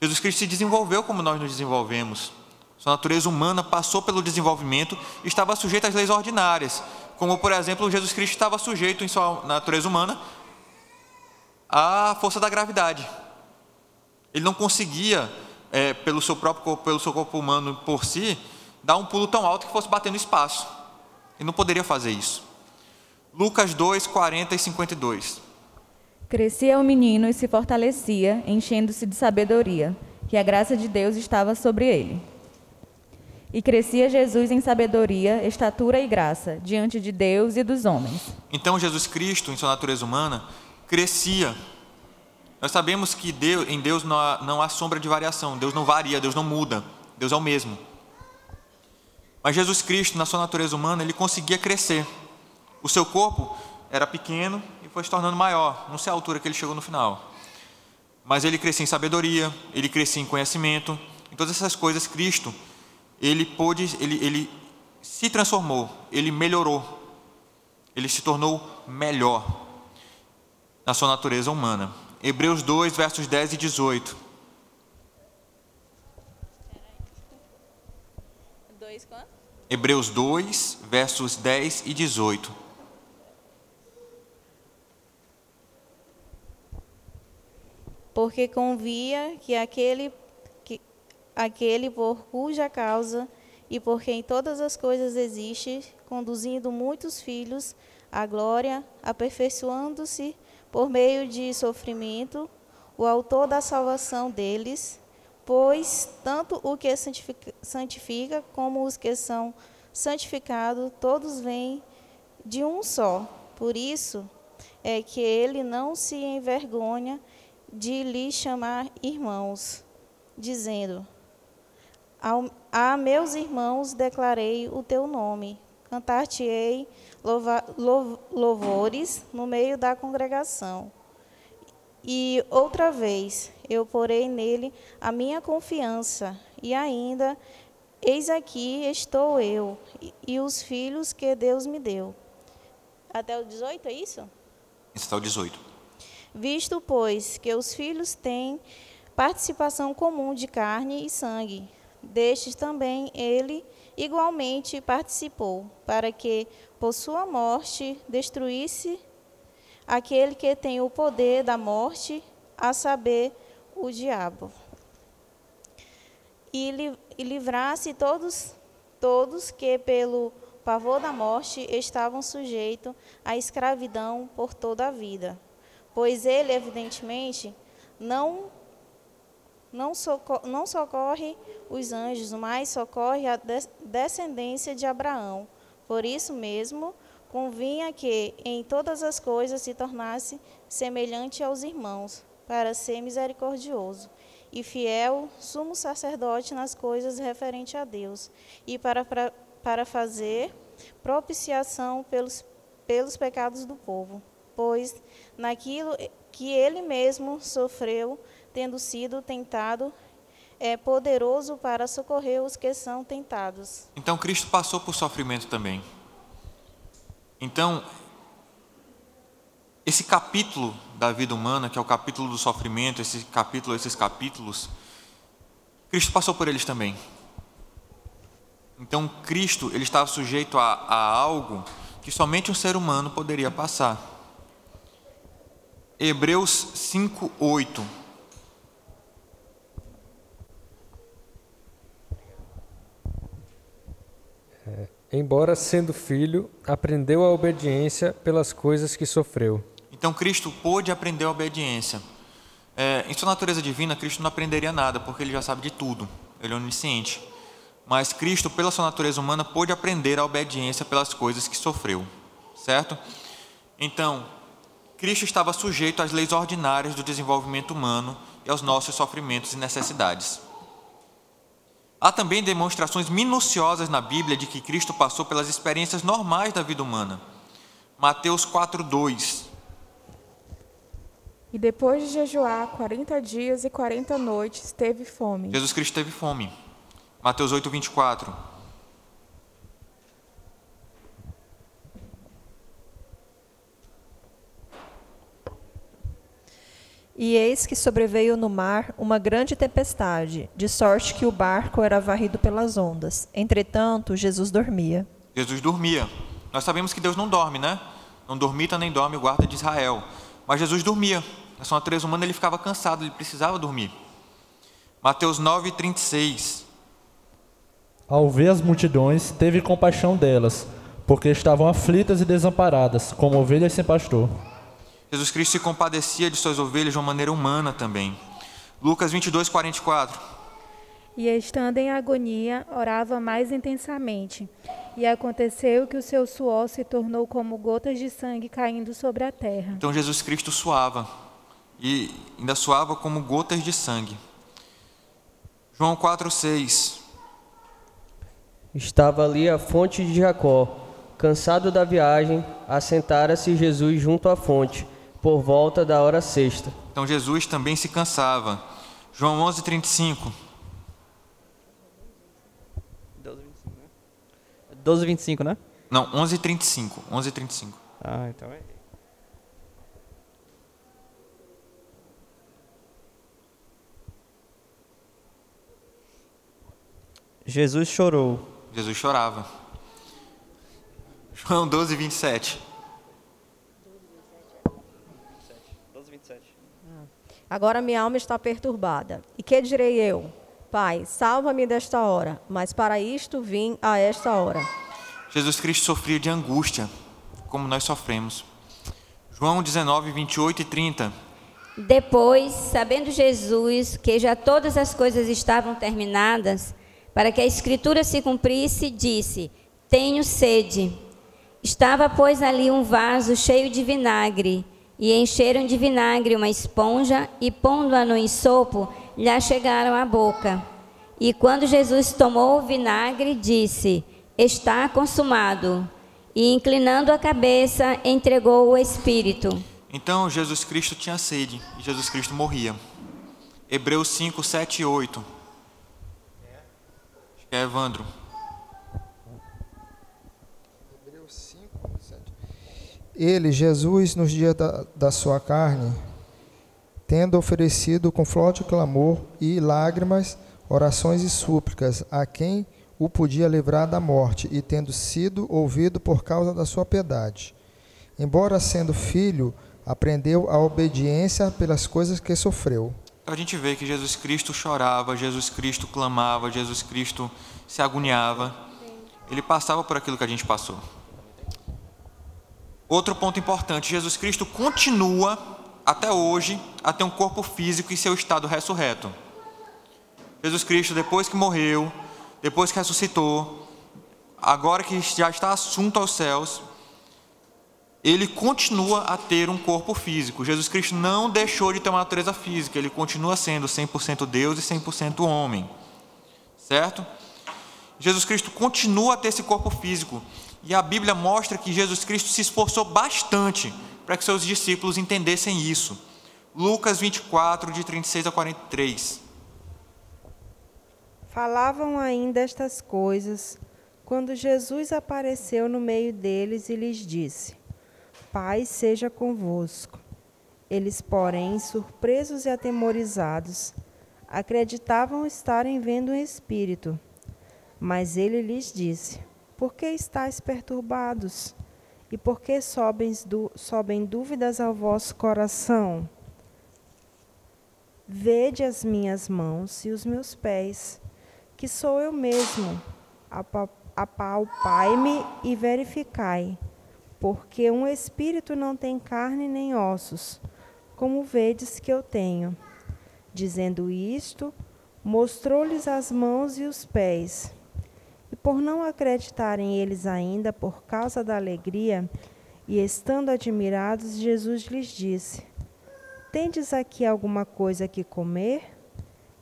Jesus Cristo se desenvolveu como nós nos desenvolvemos. Sua natureza humana passou pelo desenvolvimento e estava sujeita às leis ordinárias, como, por exemplo, Jesus Cristo estava sujeito em sua natureza humana à força da gravidade. Ele não conseguia, é, pelo seu próprio corpo, pelo seu corpo humano por si, dar um pulo tão alto que fosse bater no espaço. Ele não poderia fazer isso. Lucas 2, 40 e 52. Crescia o menino e se fortalecia, enchendo-se de sabedoria, que a graça de Deus estava sobre ele. E crescia Jesus em sabedoria, estatura e graça, diante de Deus e dos homens. Então Jesus Cristo, em sua natureza humana, crescia. Nós sabemos que Deus, em Deus não há, não há sombra de variação, Deus não varia, Deus não muda, Deus é o mesmo. Mas Jesus Cristo, na sua natureza humana, ele conseguia crescer. O seu corpo era pequeno foi se tornando maior, não sei a altura que ele chegou no final. Mas ele crescia em sabedoria, ele crescia em conhecimento, em todas essas coisas, Cristo, ele pôde, ele, ele se transformou, ele melhorou, ele se tornou melhor na sua natureza humana. Hebreus 2, versos 10 e 18. Dois quanto? Hebreus 2, versos 10 e 18. Porque convia que aquele, que aquele por cuja causa e por quem todas as coisas existem, conduzindo muitos filhos à glória, aperfeiçoando-se por meio de sofrimento, o autor da salvação deles, pois tanto o que santifica, santifica como os que são santificados, todos vêm de um só. Por isso é que ele não se envergonha de lhe chamar irmãos, dizendo: A meus irmãos declarei o teu nome, cantar-te-ei louvores no meio da congregação. E outra vez eu porei nele a minha confiança, e ainda, eis aqui estou eu e, os filhos que Deus me deu. Até o 18, é isso? Está o 18. Visto, pois, que os filhos têm participação comum de carne e sangue, destes também ele igualmente participou, para que, por sua morte, destruísse aquele que tem o poder da morte, a saber, o diabo. E, li- livrasse todos, todos que, pelo pavor da morte, estavam sujeitos à escravidão por toda a vida pois ele, evidentemente, não, não, soco- não socorre os anjos, mas socorre a des- descendência de Abraão. Por isso mesmo, convinha que em todas as coisas se tornasse semelhante aos irmãos, para ser misericordioso e fiel, sumo sacerdote nas coisas referentes a Deus, e para, para, para fazer propiciação pelos, pelos pecados do povo pois naquilo que ele mesmo sofreu, tendo sido tentado, é poderoso para socorrer os que são tentados. Então Cristo passou por sofrimento também. Então, esse capítulo da vida humana, que é o capítulo do sofrimento, esse capítulo, esses capítulos, Cristo passou por eles também. Então, Cristo ele estava sujeito a, a algo que somente um ser humano poderia passar. Hebreus 5, 8. Embora sendo filho, aprendeu a obediência pelas coisas que sofreu. Então Cristo pôde aprender a obediência. É, em sua natureza divina, Cristo não aprenderia nada, porque ele já sabe de tudo. Ele é onisciente. Mas Cristo, pela sua natureza humana, pôde aprender a obediência pelas coisas que sofreu. Certo? Então, Cristo estava sujeito às leis ordinárias do desenvolvimento humano e aos nossos sofrimentos e necessidades. Há também demonstrações minuciosas na Bíblia de que Cristo passou pelas experiências normais da vida humana. Mateus 4:2. E depois de jejuar 40 dias e 40 noites, teve fome. Jesus Cristo teve fome. Mateus 8:24. E eis que sobreveio no mar uma grande tempestade, de sorte que o barco era varrido pelas ondas. Entretanto, Jesus dormia. Jesus dormia. Nós sabemos que Deus não dorme, né? Não dormita nem dorme o guarda de Israel. Mas Jesus dormia. Na sua natureza humana ele ficava cansado, ele precisava dormir. Mateus 9, 36. Ao ver as multidões, teve compaixão delas, porque estavam aflitas e desamparadas, como ovelhas sem pastor. Jesus Cristo se compadecia de suas ovelhas de uma maneira humana também. Lucas 22, 44. E estando em agonia, orava mais intensamente. E aconteceu que o seu suor se tornou como gotas de sangue caindo sobre a terra. Então Jesus Cristo suava. E ainda suava como gotas de sangue. João 4, 6. Estava ali a fonte de Jacó. Cansado da viagem, assentara-se Jesus junto à fonte por volta da hora sexta. Então Jesus também se cansava. João 11, 35. 12, 25, né? Não, 11, 35. 11, 35. Ah, então é. Jesus chorou. Jesus chorava. João 12, 27. Agora minha alma está perturbada. E que direi eu? Pai, salva-me desta hora, mas para isto vim a esta hora. Jesus Cristo sofria de angústia, como nós sofremos. João 19, 28 e 30. Depois, sabendo Jesus que já todas as coisas estavam terminadas, para que a Escritura se cumprisse, disse: Tenho sede. Estava, pois, ali um vaso cheio de vinagre e encheram de vinagre uma esponja e, pondo-a no ensopo, lhe chegaram à boca. E quando Jesus tomou o vinagre, disse: Está consumado. E, inclinando a cabeça, entregou o Espírito. Então Jesus Cristo tinha sede e Jesus Cristo morria. Hebreus 5, 7 e 8. Acho que é Evandro. Ele, Jesus, nos dias da, da sua carne, tendo oferecido com forte clamor e lágrimas, orações e súplicas a quem o podia livrar da morte, e tendo sido ouvido por causa da sua piedade. Embora sendo filho, aprendeu a obediência pelas coisas que sofreu. A gente vê que Jesus Cristo chorava, Jesus Cristo clamava, Jesus Cristo se agoniava. Ele passava por aquilo que a gente passou. Outro ponto importante: Jesus Cristo continua até hoje a ter um corpo físico em seu estado ressurreto. Jesus Cristo, depois que morreu, depois que ressuscitou, agora que já está assunto aos céus, ele continua a ter um corpo físico. Jesus Cristo não deixou de ter uma natureza física, ele continua sendo 100% Deus e 100% homem. Certo? Jesus Cristo continua a ter esse corpo físico. E a Bíblia mostra que Jesus Cristo se esforçou bastante para que seus discípulos entendessem isso. Lucas 24, de 36 a 43. Falavam ainda estas coisas quando Jesus apareceu no meio deles e lhes disse: paz seja convosco. Eles, porém, surpresos e atemorizados, acreditavam estarem vendo um espírito. Mas ele lhes disse: Por que estáis perturbados? E por que sobem, sobem dúvidas ao vosso coração? Vede as minhas mãos e os meus pés, que sou eu mesmo. Apalpai-me e verificai, porque um espírito não tem carne nem ossos, como vedes que eu tenho. Dizendo isto, mostrou-lhes as mãos e os pés. E por não acreditarem eles ainda por causa da alegria, e estando admirados, Jesus lhes disse: Tendes aqui alguma coisa que comer?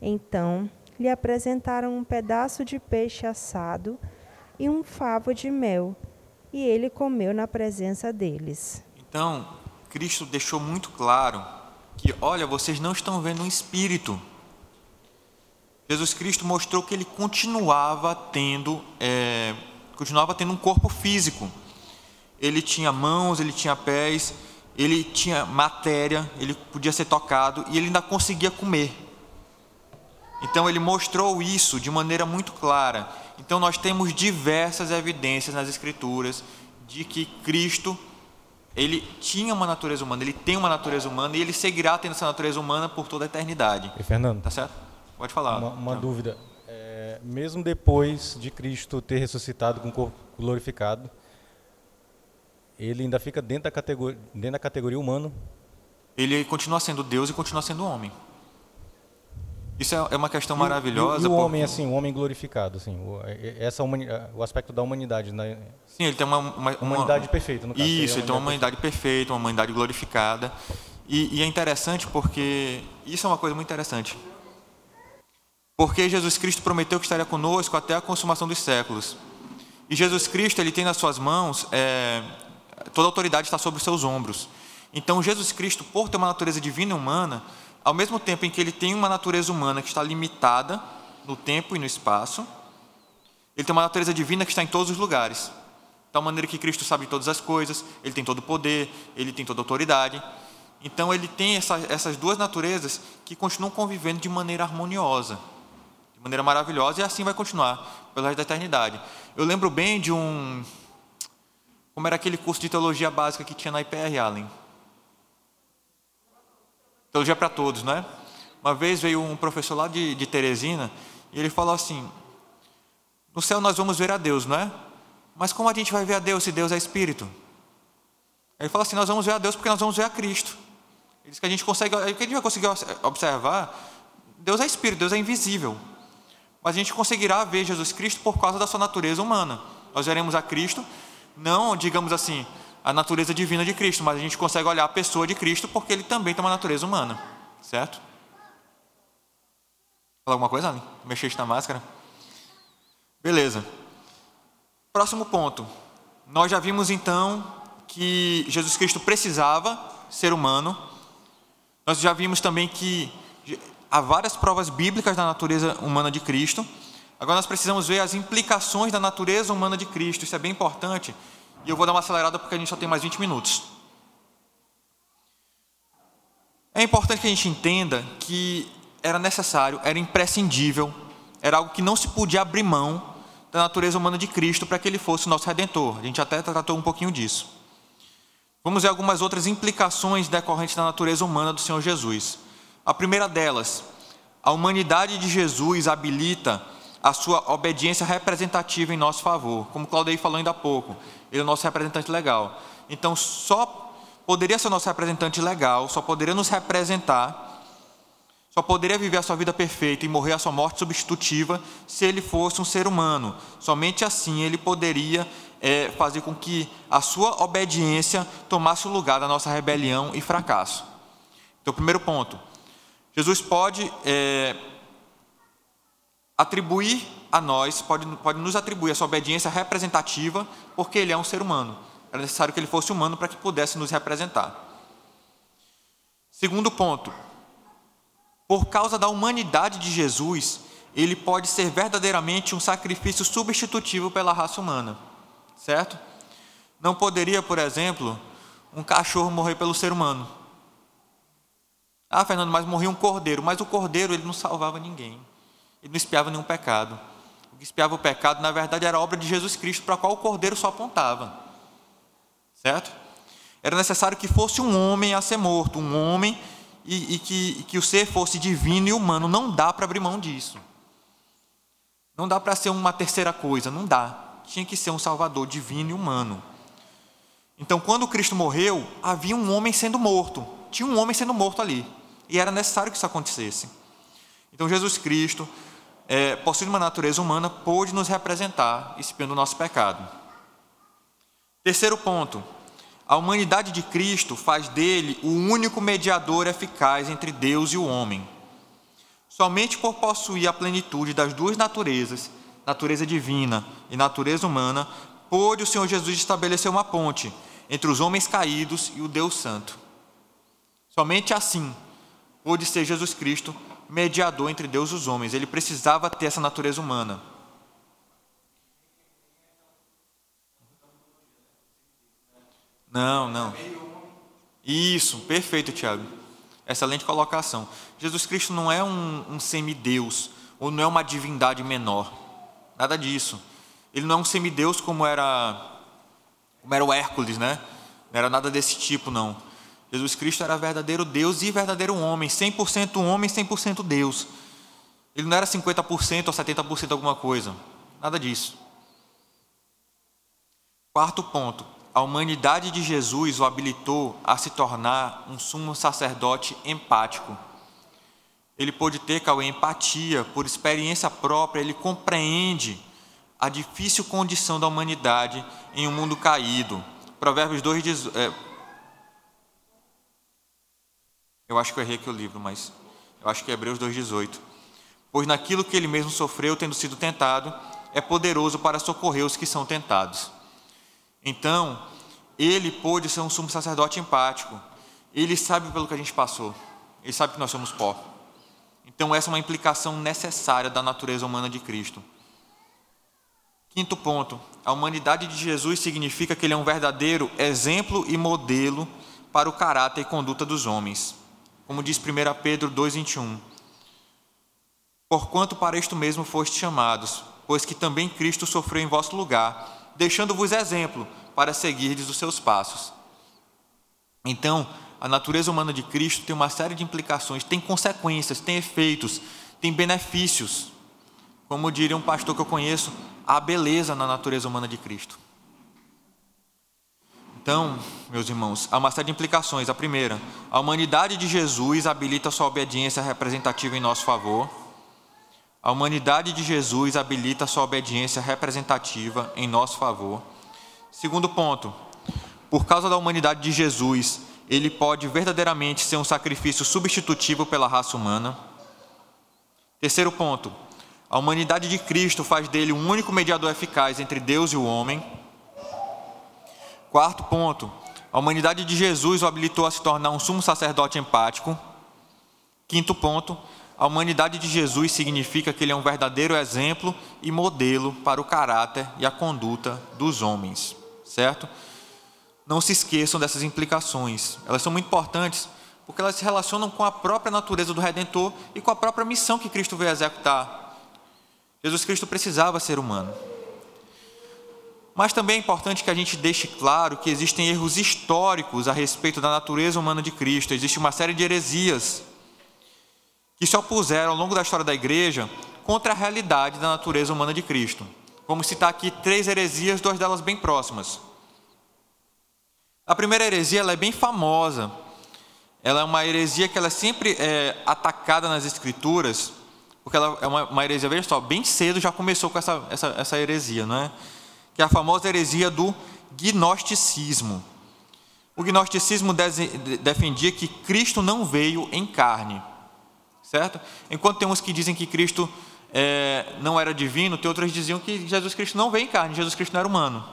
Então lhe apresentaram um pedaço de peixe assado e um favo de mel, e ele comeu na presença deles. Então, Cristo deixou muito claro que, olha, vocês não estão vendo um espírito. Jesus Cristo mostrou que ele continuava tendo, é, continuava tendo um corpo físico. Ele tinha mãos, ele tinha pés, ele tinha matéria, ele podia ser tocado e ele ainda conseguia comer. Então ele mostrou isso de maneira muito clara. Então nós temos diversas evidências nas escrituras de que Cristo ele tinha uma natureza humana, ele tem uma natureza humana e ele seguirá tendo essa natureza humana por toda a eternidade. E Fernando, tá certo? Pode falar. Uma, uma dúvida. É, mesmo depois de Cristo ter ressuscitado com o corpo glorificado, ele ainda fica dentro da categoria, dentro da categoria humano? Ele continua sendo Deus e continua sendo homem. Isso é, é uma questão maravilhosa. E, e o homem, assim, o homem glorificado, assim, o, essa humani, o aspecto da humanidade, né? Sim, ele tem uma, uma, uma humanidade perfeita, no caso. Isso, ele tem uma humanidade perfeita, uma humanidade glorificada. E, e é interessante porque isso é uma coisa muito interessante. Porque Jesus Cristo prometeu que estaria conosco até a consumação dos séculos. E Jesus Cristo, ele tem nas suas mãos, é, toda a autoridade está sobre os seus ombros. Então, Jesus Cristo, por ter uma natureza divina e humana, ao mesmo tempo em que ele tem uma natureza humana que está limitada no tempo e no espaço, ele tem uma natureza divina que está em todos os lugares. Tal maneira que Cristo sabe todas as coisas, ele tem todo o poder, ele tem toda a autoridade. Então ele tem essa, essas duas naturezas que continuam convivendo de maneira harmoniosa, maneira maravilhosa, e assim vai continuar pelo resto da eternidade. Eu lembro bem de um. Como era aquele curso de teologia básica que tinha na IPR Allen Teologia para todos, né? Uma vez veio um professor lá de, de Teresina e ele falou assim: No céu nós vamos ver a Deus, não é? Mas como a gente vai ver a Deus se Deus é Espírito? Ele falou assim: Nós vamos ver a Deus porque nós vamos ver a Cristo. Ele disse que a gente consegue, que a gente vai conseguir observar, Deus é Espírito, Deus é invisível. Mas a gente conseguirá ver Jesus Cristo por causa da sua natureza humana. Nós veremos a Cristo, não, digamos assim, a natureza divina de Cristo, mas a gente consegue olhar a pessoa de Cristo porque ele também tem uma natureza humana, certo? Fala alguma coisa, Ali? Mexeste na máscara? Beleza. Próximo ponto. Nós já vimos então que Jesus Cristo precisava ser humano. Nós já vimos também que há várias provas bíblicas da natureza humana de Cristo. Agora nós precisamos ver as implicações da natureza humana de Cristo. Isso é bem importante e eu vou dar uma acelerada porque a gente só tem mais 20 minutos. É importante que a gente entenda que era necessário, era imprescindível, era algo que não se podia abrir mão da natureza humana de Cristo para que ele fosse o nosso redentor. A gente até tratou um pouquinho disso. Vamos ver algumas outras implicações decorrentes da natureza humana do Senhor Jesus. A primeira delas, a humanidade de Jesus habilita a sua obediência representativa em nosso favor, como Claudei falou ainda há pouco. Ele é o nosso representante legal. Então, só poderia ser nosso representante legal, só poderia nos representar, só poderia viver a sua vida perfeita e morrer a sua morte substitutiva se ele fosse um ser humano. Somente assim ele poderia é, fazer com que a sua obediência tomasse o lugar da nossa rebelião e fracasso. Então, primeiro ponto: Jesus pode. É, atribuir a nós, pode, pode nos atribuir essa obediência representativa, porque ele é um ser humano. Era necessário que ele fosse humano para que pudesse nos representar. Segundo ponto, por causa da humanidade de Jesus, ele pode ser verdadeiramente um sacrifício substitutivo pela raça humana, certo? Não poderia, por exemplo, um cachorro morrer pelo ser humano. Ah, Fernando, mas morria um cordeiro. Mas o cordeiro ele não salvava ninguém. Ele não espiava nenhum pecado. O que espiava o pecado, na verdade, era a obra de Jesus Cristo, para a qual o cordeiro só apontava. Certo? Era necessário que fosse um homem a ser morto, um homem e, e que, e que o ser fosse divino e humano. Não dá para abrir mão disso. Não dá para ser uma terceira coisa, não dá. Tinha que ser um Salvador divino e humano. Então, quando Cristo morreu, havia um homem sendo morto. Tinha um homem sendo morto ali. E era necessário que isso acontecesse. Então, Jesus Cristo, é, possuindo uma natureza humana, pôde nos representar, espiando o nosso pecado. Terceiro ponto. A humanidade de Cristo faz dele o único mediador eficaz entre Deus e o homem. Somente por possuir a plenitude das duas naturezas, natureza divina e natureza humana, pôde o Senhor Jesus estabelecer uma ponte entre os homens caídos e o Deus Santo. Somente assim pôde ser Jesus Cristo mediador entre Deus e os homens. Ele precisava ter essa natureza humana. Não, não. Isso, perfeito, Tiago. Excelente colocação. Jesus Cristo não é um, um semideus, ou não é uma divindade menor. Nada disso. Ele não é um semideus como era, como era o Hércules, né? Não era nada desse tipo, não. Jesus Cristo era verdadeiro Deus e verdadeiro homem, 100% homem, 100% Deus. Ele não era 50% ou 70% alguma coisa. Nada disso. Quarto ponto a humanidade de Jesus o habilitou a se tornar um sumo sacerdote empático. Ele pôde ter, Cauê, empatia, por experiência própria, ele compreende a difícil condição da humanidade em um mundo caído. Provérbios 2 diz. É, eu acho que eu errei aqui o livro, mas eu acho que é Hebreus 2,18. Pois naquilo que ele mesmo sofreu, tendo sido tentado, é poderoso para socorrer os que são tentados. Então, ele pôde ser um sumo sacerdote empático. Ele sabe pelo que a gente passou. Ele sabe que nós somos pó. Então, essa é uma implicação necessária da natureza humana de Cristo. Quinto ponto: a humanidade de Jesus significa que ele é um verdadeiro exemplo e modelo para o caráter e conduta dos homens. Como diz 1 Pedro 2,21. Porquanto para isto mesmo foste chamados, pois que também Cristo sofreu em vosso lugar deixando-vos exemplo para seguirdes os seus passos. Então, a natureza humana de Cristo tem uma série de implicações, tem consequências, tem efeitos, tem benefícios. Como diria um pastor que eu conheço, há beleza na natureza humana de Cristo. Então, meus irmãos, há uma série de implicações. A primeira, a humanidade de Jesus habilita sua obediência representativa em nosso favor. A humanidade de Jesus habilita sua obediência representativa em nosso favor. Segundo ponto, por causa da humanidade de Jesus, ele pode verdadeiramente ser um sacrifício substitutivo pela raça humana. Terceiro ponto, a humanidade de Cristo faz dele um único mediador eficaz entre Deus e o homem. Quarto ponto, a humanidade de Jesus o habilitou a se tornar um sumo sacerdote empático. Quinto ponto, a humanidade de Jesus significa que ele é um verdadeiro exemplo e modelo para o caráter e a conduta dos homens, certo? Não se esqueçam dessas implicações, elas são muito importantes porque elas se relacionam com a própria natureza do Redentor e com a própria missão que Cristo veio executar. Jesus Cristo precisava ser humano. Mas também é importante que a gente deixe claro que existem erros históricos a respeito da natureza humana de Cristo, existe uma série de heresias que se opuseram ao longo da história da igreja contra a realidade da natureza humana de Cristo. Vamos citar aqui três heresias, duas delas bem próximas. A primeira heresia ela é bem famosa. Ela é uma heresia que ela é sempre é atacada nas escrituras, porque ela é uma, uma heresia, veja só, bem cedo já começou com essa, essa, essa heresia, não é? Que é a famosa heresia do gnosticismo. O gnosticismo defendia que Cristo não veio em carne certo? Enquanto tem uns que dizem que Cristo é, não era divino, tem outros que diziam que Jesus Cristo não veio em carne, Jesus Cristo não era humano.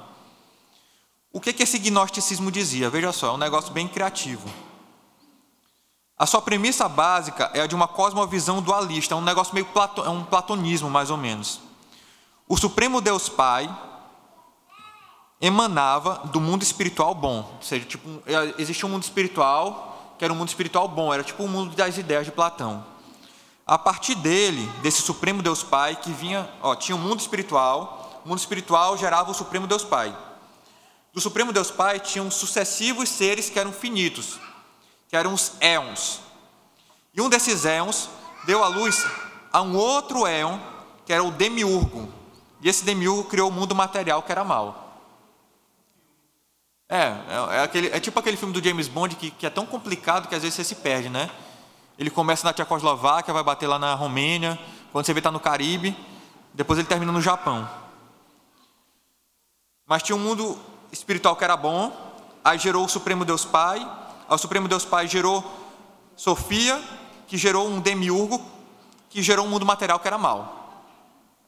O que, que esse gnosticismo dizia? Veja só, é um negócio bem criativo. A sua premissa básica é a de uma cosmovisão dualista, é um negócio meio é platonismo, mais ou menos. O Supremo Deus Pai, emanava do mundo espiritual bom. Ou seja, tipo, existia um mundo espiritual que era um mundo espiritual bom, era tipo o um mundo das ideias de Platão. A partir dele, desse Supremo Deus Pai, que vinha, ó, tinha um mundo espiritual, o mundo espiritual gerava o Supremo Deus Pai. Do Supremo Deus Pai tinham sucessivos seres que eram finitos, que eram os éons. E um desses éons deu à luz a um outro éon, que era o demiurgo. E esse demiurgo criou o mundo material que era mal. É, é, é, aquele, é tipo aquele filme do James Bond que, que é tão complicado que às vezes você se perde, né? Ele começa na Tchecoslováquia, vai bater lá na Romênia, quando você vê está no Caribe, depois ele termina no Japão. Mas tinha um mundo espiritual que era bom, aí gerou o Supremo Deus Pai, aí o Supremo Deus Pai gerou Sofia, que gerou um demiurgo, que gerou um mundo material que era mal.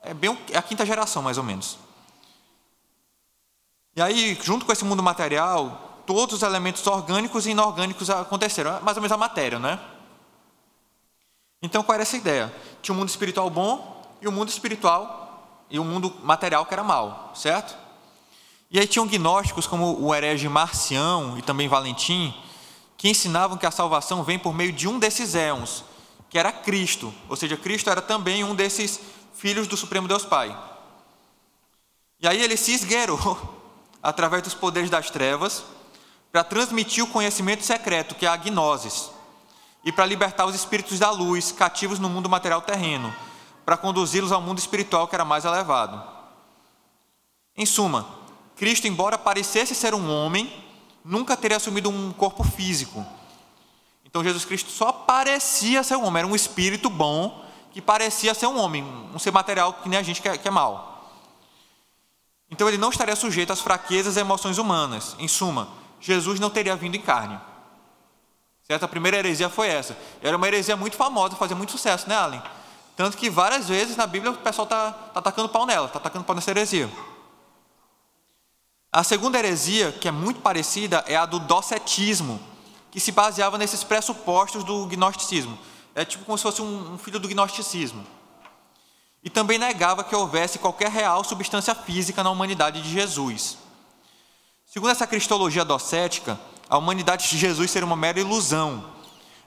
É bem é a quinta geração, mais ou menos. E aí, junto com esse mundo material, todos os elementos orgânicos e inorgânicos aconteceram. É mais ou menos a matéria, né? Então, qual era essa ideia? Tinha um mundo espiritual bom e o um mundo espiritual e o um mundo material que era mal, certo? E aí tinham gnósticos como o herege Marcião e também Valentim, que ensinavam que a salvação vem por meio de um desses éons, que era Cristo. Ou seja, Cristo era também um desses filhos do Supremo Deus Pai. E aí ele se esgueirou através dos poderes das trevas, para transmitir o conhecimento secreto, que é a gnosis, e para libertar os espíritos da luz, cativos no mundo material terreno, para conduzi-los ao mundo espiritual que era mais elevado. Em suma, Cristo, embora parecesse ser um homem, nunca teria assumido um corpo físico. Então Jesus Cristo só parecia ser um homem, era um espírito bom que parecia ser um homem, um ser material que nem a gente que é, que é mal. Então ele não estaria sujeito às fraquezas e emoções humanas. Em suma, Jesus não teria vindo em carne. Certo? A primeira heresia foi essa. Era uma heresia muito famosa, fazia muito sucesso, né, Allen? Tanto que várias vezes na Bíblia o pessoal está tá atacando pau nela, está atacando pau nessa heresia. A segunda heresia, que é muito parecida, é a do docetismo, que se baseava nesses pressupostos do gnosticismo. É tipo como se fosse um, um filho do gnosticismo e também negava que houvesse qualquer real substância física na humanidade de Jesus. Segundo essa cristologia docética, a humanidade de Jesus seria uma mera ilusão,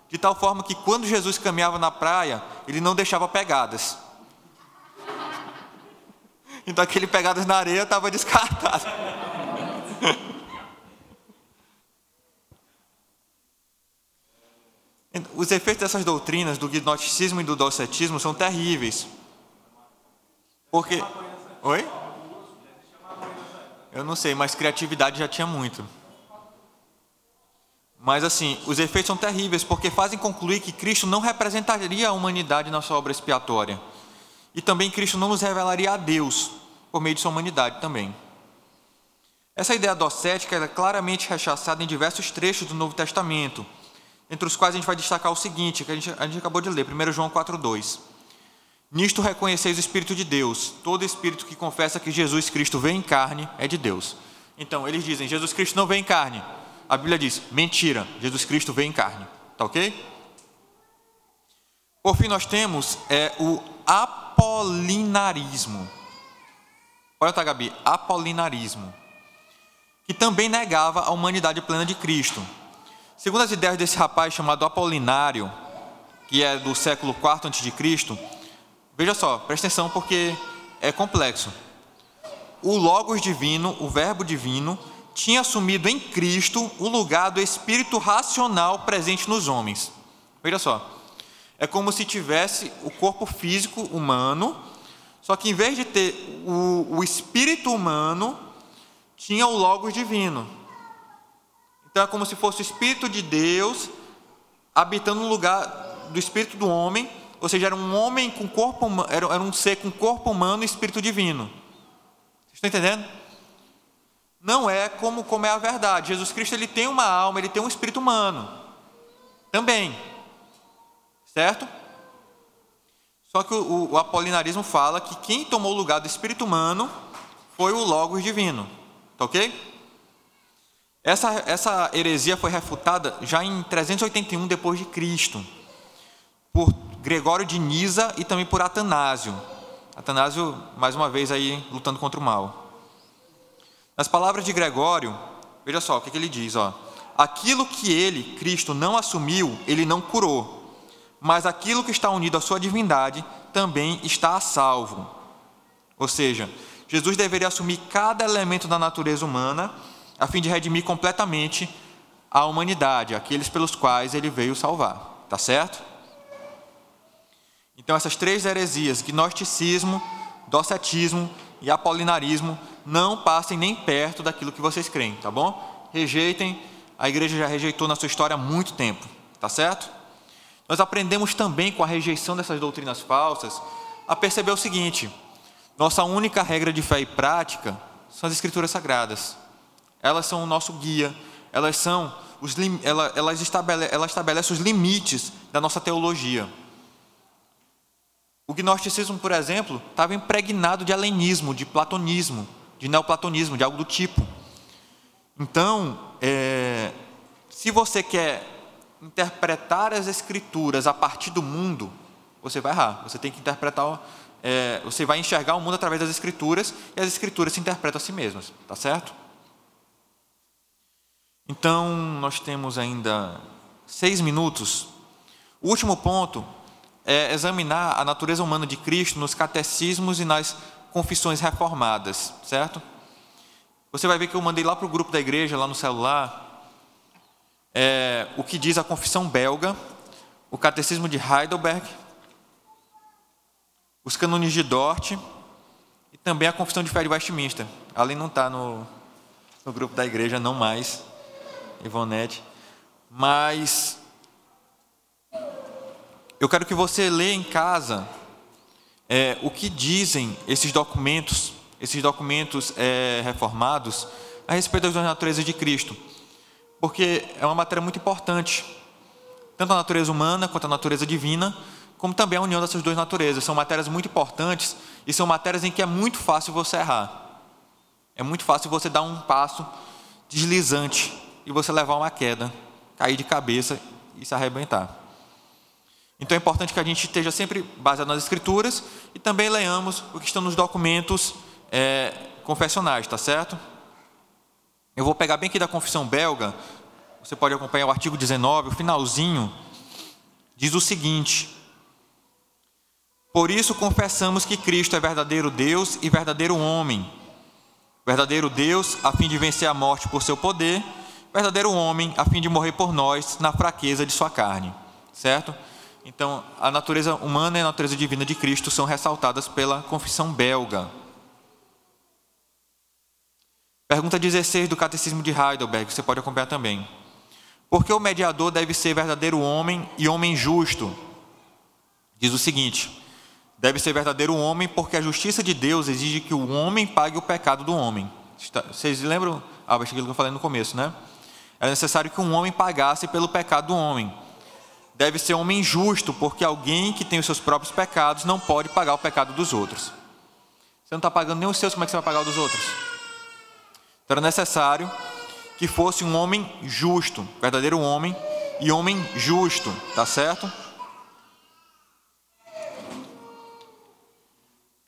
de tal forma que quando Jesus caminhava na praia, ele não deixava pegadas. Então aquele pegadas na areia estava descartado. Os efeitos dessas doutrinas do gnosticismo e do docetismo são terríveis, porque. Oi? Eu não sei, mas criatividade já tinha muito. Mas assim, os efeitos são terríveis porque fazem concluir que Cristo não representaria a humanidade na sua obra expiatória. E também Cristo não nos revelaria a Deus por meio de sua humanidade também. Essa ideia docética é claramente rechaçada em diversos trechos do Novo Testamento, entre os quais a gente vai destacar o seguinte, que a gente, a gente acabou de ler, 1 João 4,2. Nisto reconheceis o Espírito de Deus. Todo espírito que confessa que Jesus Cristo vem em carne é de Deus. Então, eles dizem: Jesus Cristo não vem em carne. A Bíblia diz: mentira, Jesus Cristo vem em carne. Tá ok? Por fim, nós temos é, o apolinarismo. Olha, tá, Gabi? Apolinarismo. Que também negava a humanidade plena de Cristo. Segundo as ideias desse rapaz chamado Apolinário, que é do século IV a.C., Veja só, presta atenção porque é complexo. O Logos divino, o Verbo divino, tinha assumido em Cristo o lugar do espírito racional presente nos homens. Veja só, é como se tivesse o corpo físico humano, só que em vez de ter o, o espírito humano, tinha o Logos divino. Então é como se fosse o Espírito de Deus habitando no lugar do espírito do homem ou seja, era um homem com corpo era, era um ser com corpo humano e espírito divino. Vocês estão entendendo? Não é como, como é a verdade. Jesus Cristo ele tem uma alma, ele tem um espírito humano. Também. Certo? Só que o, o apolinarismo fala que quem tomou o lugar do espírito humano foi o Logos divino. Tá ok? Essa, essa heresia foi refutada já em 381 depois de Cristo por Gregório de Nisa e também por Atanásio. Atanásio, mais uma vez, aí lutando contra o mal. Nas palavras de Gregório, veja só o que, que ele diz: ó, aquilo que ele, Cristo, não assumiu, ele não curou, mas aquilo que está unido à sua divindade também está a salvo. Ou seja, Jesus deveria assumir cada elemento da natureza humana a fim de redimir completamente a humanidade, aqueles pelos quais ele veio salvar. Tá certo? Então, essas três heresias, gnosticismo, docetismo e apolinarismo, não passem nem perto daquilo que vocês creem, tá bom? Rejeitem, a igreja já rejeitou na sua história há muito tempo, tá certo? Nós aprendemos também com a rejeição dessas doutrinas falsas a perceber o seguinte: nossa única regra de fé e prática são as Escrituras Sagradas. Elas são o nosso guia, elas são os elas, elas, estabele, elas estabelecem os limites da nossa teologia. O gnosticismo, por exemplo, estava impregnado de helenismo, de platonismo, de neoplatonismo, de algo do tipo. Então, é, se você quer interpretar as escrituras a partir do mundo, você vai errar. Você tem que interpretar, é, você vai enxergar o mundo através das escrituras e as escrituras se interpretam a si mesmas, tá certo? Então, nós temos ainda seis minutos. O último ponto é examinar a natureza humana de Cristo nos catecismos e nas confissões reformadas, certo? Você vai ver que eu mandei lá para o grupo da igreja, lá no celular, é, o que diz a confissão belga, o catecismo de Heidelberg, os cânones de Dort e também a confissão de fé de Westminster. Além não está no, no grupo da igreja, não mais. Ivonete, mas eu quero que você leia em casa é, o que dizem esses documentos, esses documentos é, reformados a respeito das naturezas de Cristo, porque é uma matéria muito importante, tanto a natureza humana quanto a natureza divina, como também a união dessas duas naturezas. São matérias muito importantes e são matérias em que é muito fácil você errar. É muito fácil você dar um passo deslizante e você levar uma queda, cair de cabeça e se arrebentar. Então é importante que a gente esteja sempre baseado nas escrituras e também leamos o que está nos documentos é, confessionais, tá certo? Eu vou pegar bem aqui da confissão belga, você pode acompanhar o artigo 19, o finalzinho, diz o seguinte: Por isso confessamos que Cristo é verdadeiro Deus e verdadeiro homem. Verdadeiro Deus, a fim de vencer a morte por seu poder, verdadeiro homem, a fim de morrer por nós na fraqueza de sua carne. Certo? Então, a natureza humana e a natureza divina de Cristo são ressaltadas pela confissão belga. Pergunta 16 do Catecismo de Heidelberg, você pode acompanhar também. Por que o mediador deve ser verdadeiro homem e homem justo? Diz o seguinte: deve ser verdadeiro homem porque a justiça de Deus exige que o homem pague o pecado do homem. Vocês lembram ah, aquilo que eu falei no começo, né? Era necessário que um homem pagasse pelo pecado do homem. Deve ser homem justo, porque alguém que tem os seus próprios pecados não pode pagar o pecado dos outros. Você não está pagando nem os seus, como é que você vai pagar o dos outros? Então era necessário que fosse um homem justo, verdadeiro homem e homem justo, tá certo?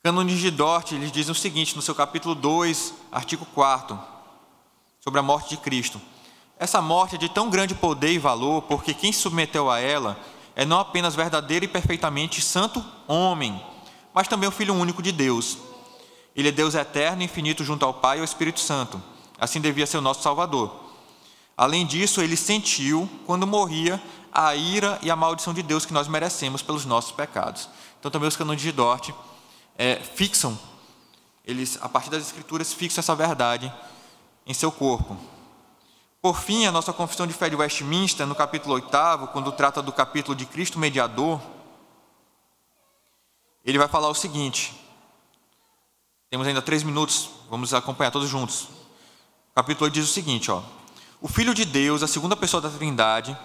Cânones de Dort, eles dizem o seguinte no seu capítulo 2, artigo 4, sobre a morte de Cristo. Essa morte é de tão grande poder e valor, porque quem se submeteu a ela é não apenas verdadeiro e perfeitamente santo homem, mas também o Filho único de Deus. Ele é Deus eterno e infinito junto ao Pai e ao Espírito Santo. Assim devia ser o nosso Salvador. Além disso, ele sentiu, quando morria, a ira e a maldição de Deus que nós merecemos pelos nossos pecados. Então, também os canones de Dort é, fixam, eles, a partir das Escrituras, fixam essa verdade em seu corpo. Por fim, a nossa confissão de fé de Westminster, no capítulo 8, quando trata do capítulo de Cristo mediador, ele vai falar o seguinte. Temos ainda três minutos, vamos acompanhar todos juntos. O capítulo 8 diz o seguinte: ó, O Filho de Deus, a segunda pessoa da Trindade,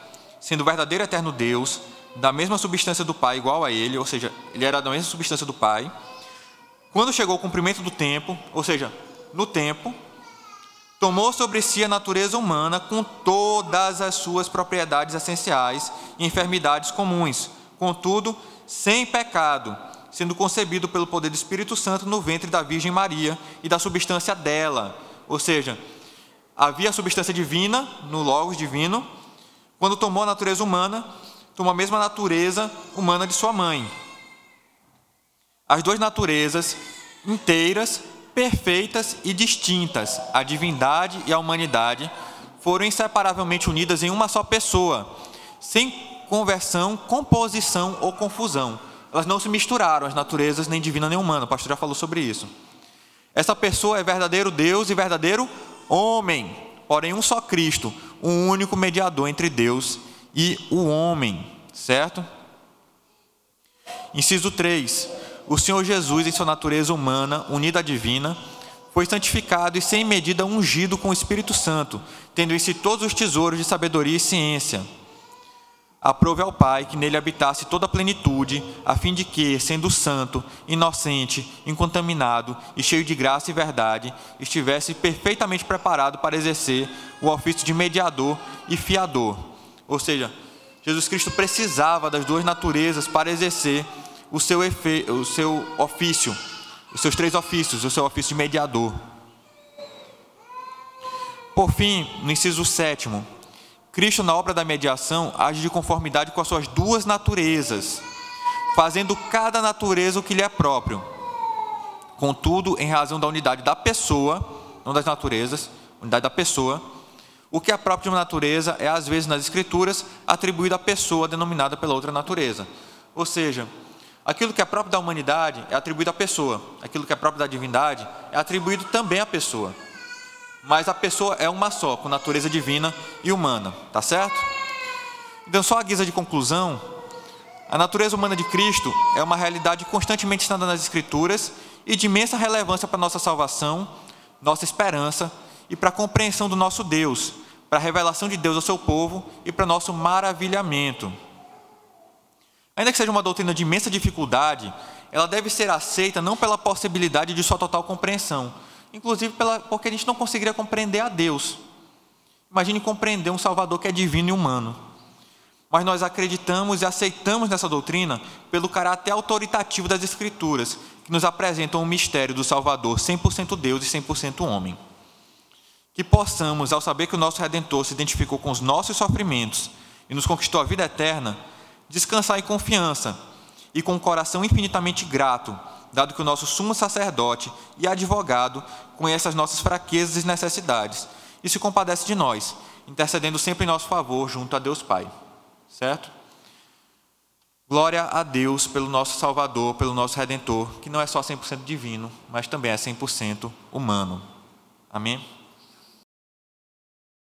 sendo o verdadeiro eterno Deus, da mesma substância do Pai, igual a Ele, ou seja, Ele era da mesma substância do Pai, quando chegou o cumprimento do tempo, ou seja, no tempo, tomou sobre si a natureza humana com todas as suas propriedades essenciais e enfermidades comuns, contudo, sem pecado, sendo concebido pelo poder do Espírito Santo no ventre da Virgem Maria e da substância dela, Ou seja, havia a substância divina no Logos divino, quando tomou a natureza humana, tomou a mesma natureza humana de sua mãe. As duas naturezas inteiras, perfeitas e distintas, a divindade e a humanidade, foram inseparavelmente unidas em uma só pessoa, sem conversão, composição ou confusão. Elas não se misturaram, as naturezas, nem divina nem humana. O pastor já falou sobre isso. Essa pessoa é verdadeiro Deus e verdadeiro homem, porém um só Cristo, um único mediador entre Deus e o homem, certo? Inciso 3. O Senhor Jesus, em sua natureza humana, unida à divina, foi santificado e sem medida ungido com o Espírito Santo, tendo em si todos os tesouros de sabedoria e ciência aprove ao Pai que nele habitasse toda a plenitude, a fim de que, sendo santo, inocente, incontaminado e cheio de graça e verdade, estivesse perfeitamente preparado para exercer o ofício de mediador e fiador. Ou seja, Jesus Cristo precisava das duas naturezas para exercer o seu, efe, o seu ofício, os seus três ofícios, o seu ofício de mediador. Por fim, no inciso sétimo, Cristo, na obra da mediação, age de conformidade com as suas duas naturezas, fazendo cada natureza o que lhe é próprio. Contudo, em razão da unidade da pessoa, não das naturezas, unidade da pessoa, o que é próprio de uma natureza é, às vezes, nas Escrituras, atribuído à pessoa denominada pela outra natureza. Ou seja, aquilo que é próprio da humanidade é atribuído à pessoa, aquilo que é próprio da divindade é atribuído também à pessoa mas a pessoa é uma só, com natureza divina e humana, tá certo? Então, só a guisa de conclusão, a natureza humana de Cristo é uma realidade constantemente estando nas Escrituras e de imensa relevância para nossa salvação, nossa esperança e para a compreensão do nosso Deus, para a revelação de Deus ao seu povo e para nosso maravilhamento. Ainda que seja uma doutrina de imensa dificuldade, ela deve ser aceita não pela possibilidade de sua total compreensão, inclusive pela, porque a gente não conseguiria compreender a Deus. Imagine compreender um Salvador que é divino e humano. Mas nós acreditamos e aceitamos nessa doutrina pelo caráter autoritativo das Escrituras, que nos apresentam o mistério do Salvador 100% Deus e 100% homem. Que possamos, ao saber que o nosso Redentor se identificou com os nossos sofrimentos e nos conquistou a vida eterna, descansar em confiança e com um coração infinitamente grato dado que o nosso sumo sacerdote e advogado conhece as nossas fraquezas e necessidades e se compadece de nós, intercedendo sempre em nosso favor junto a Deus Pai. Certo? Glória a Deus pelo nosso Salvador, pelo nosso Redentor, que não é só 100% divino, mas também é 100% humano. Amém?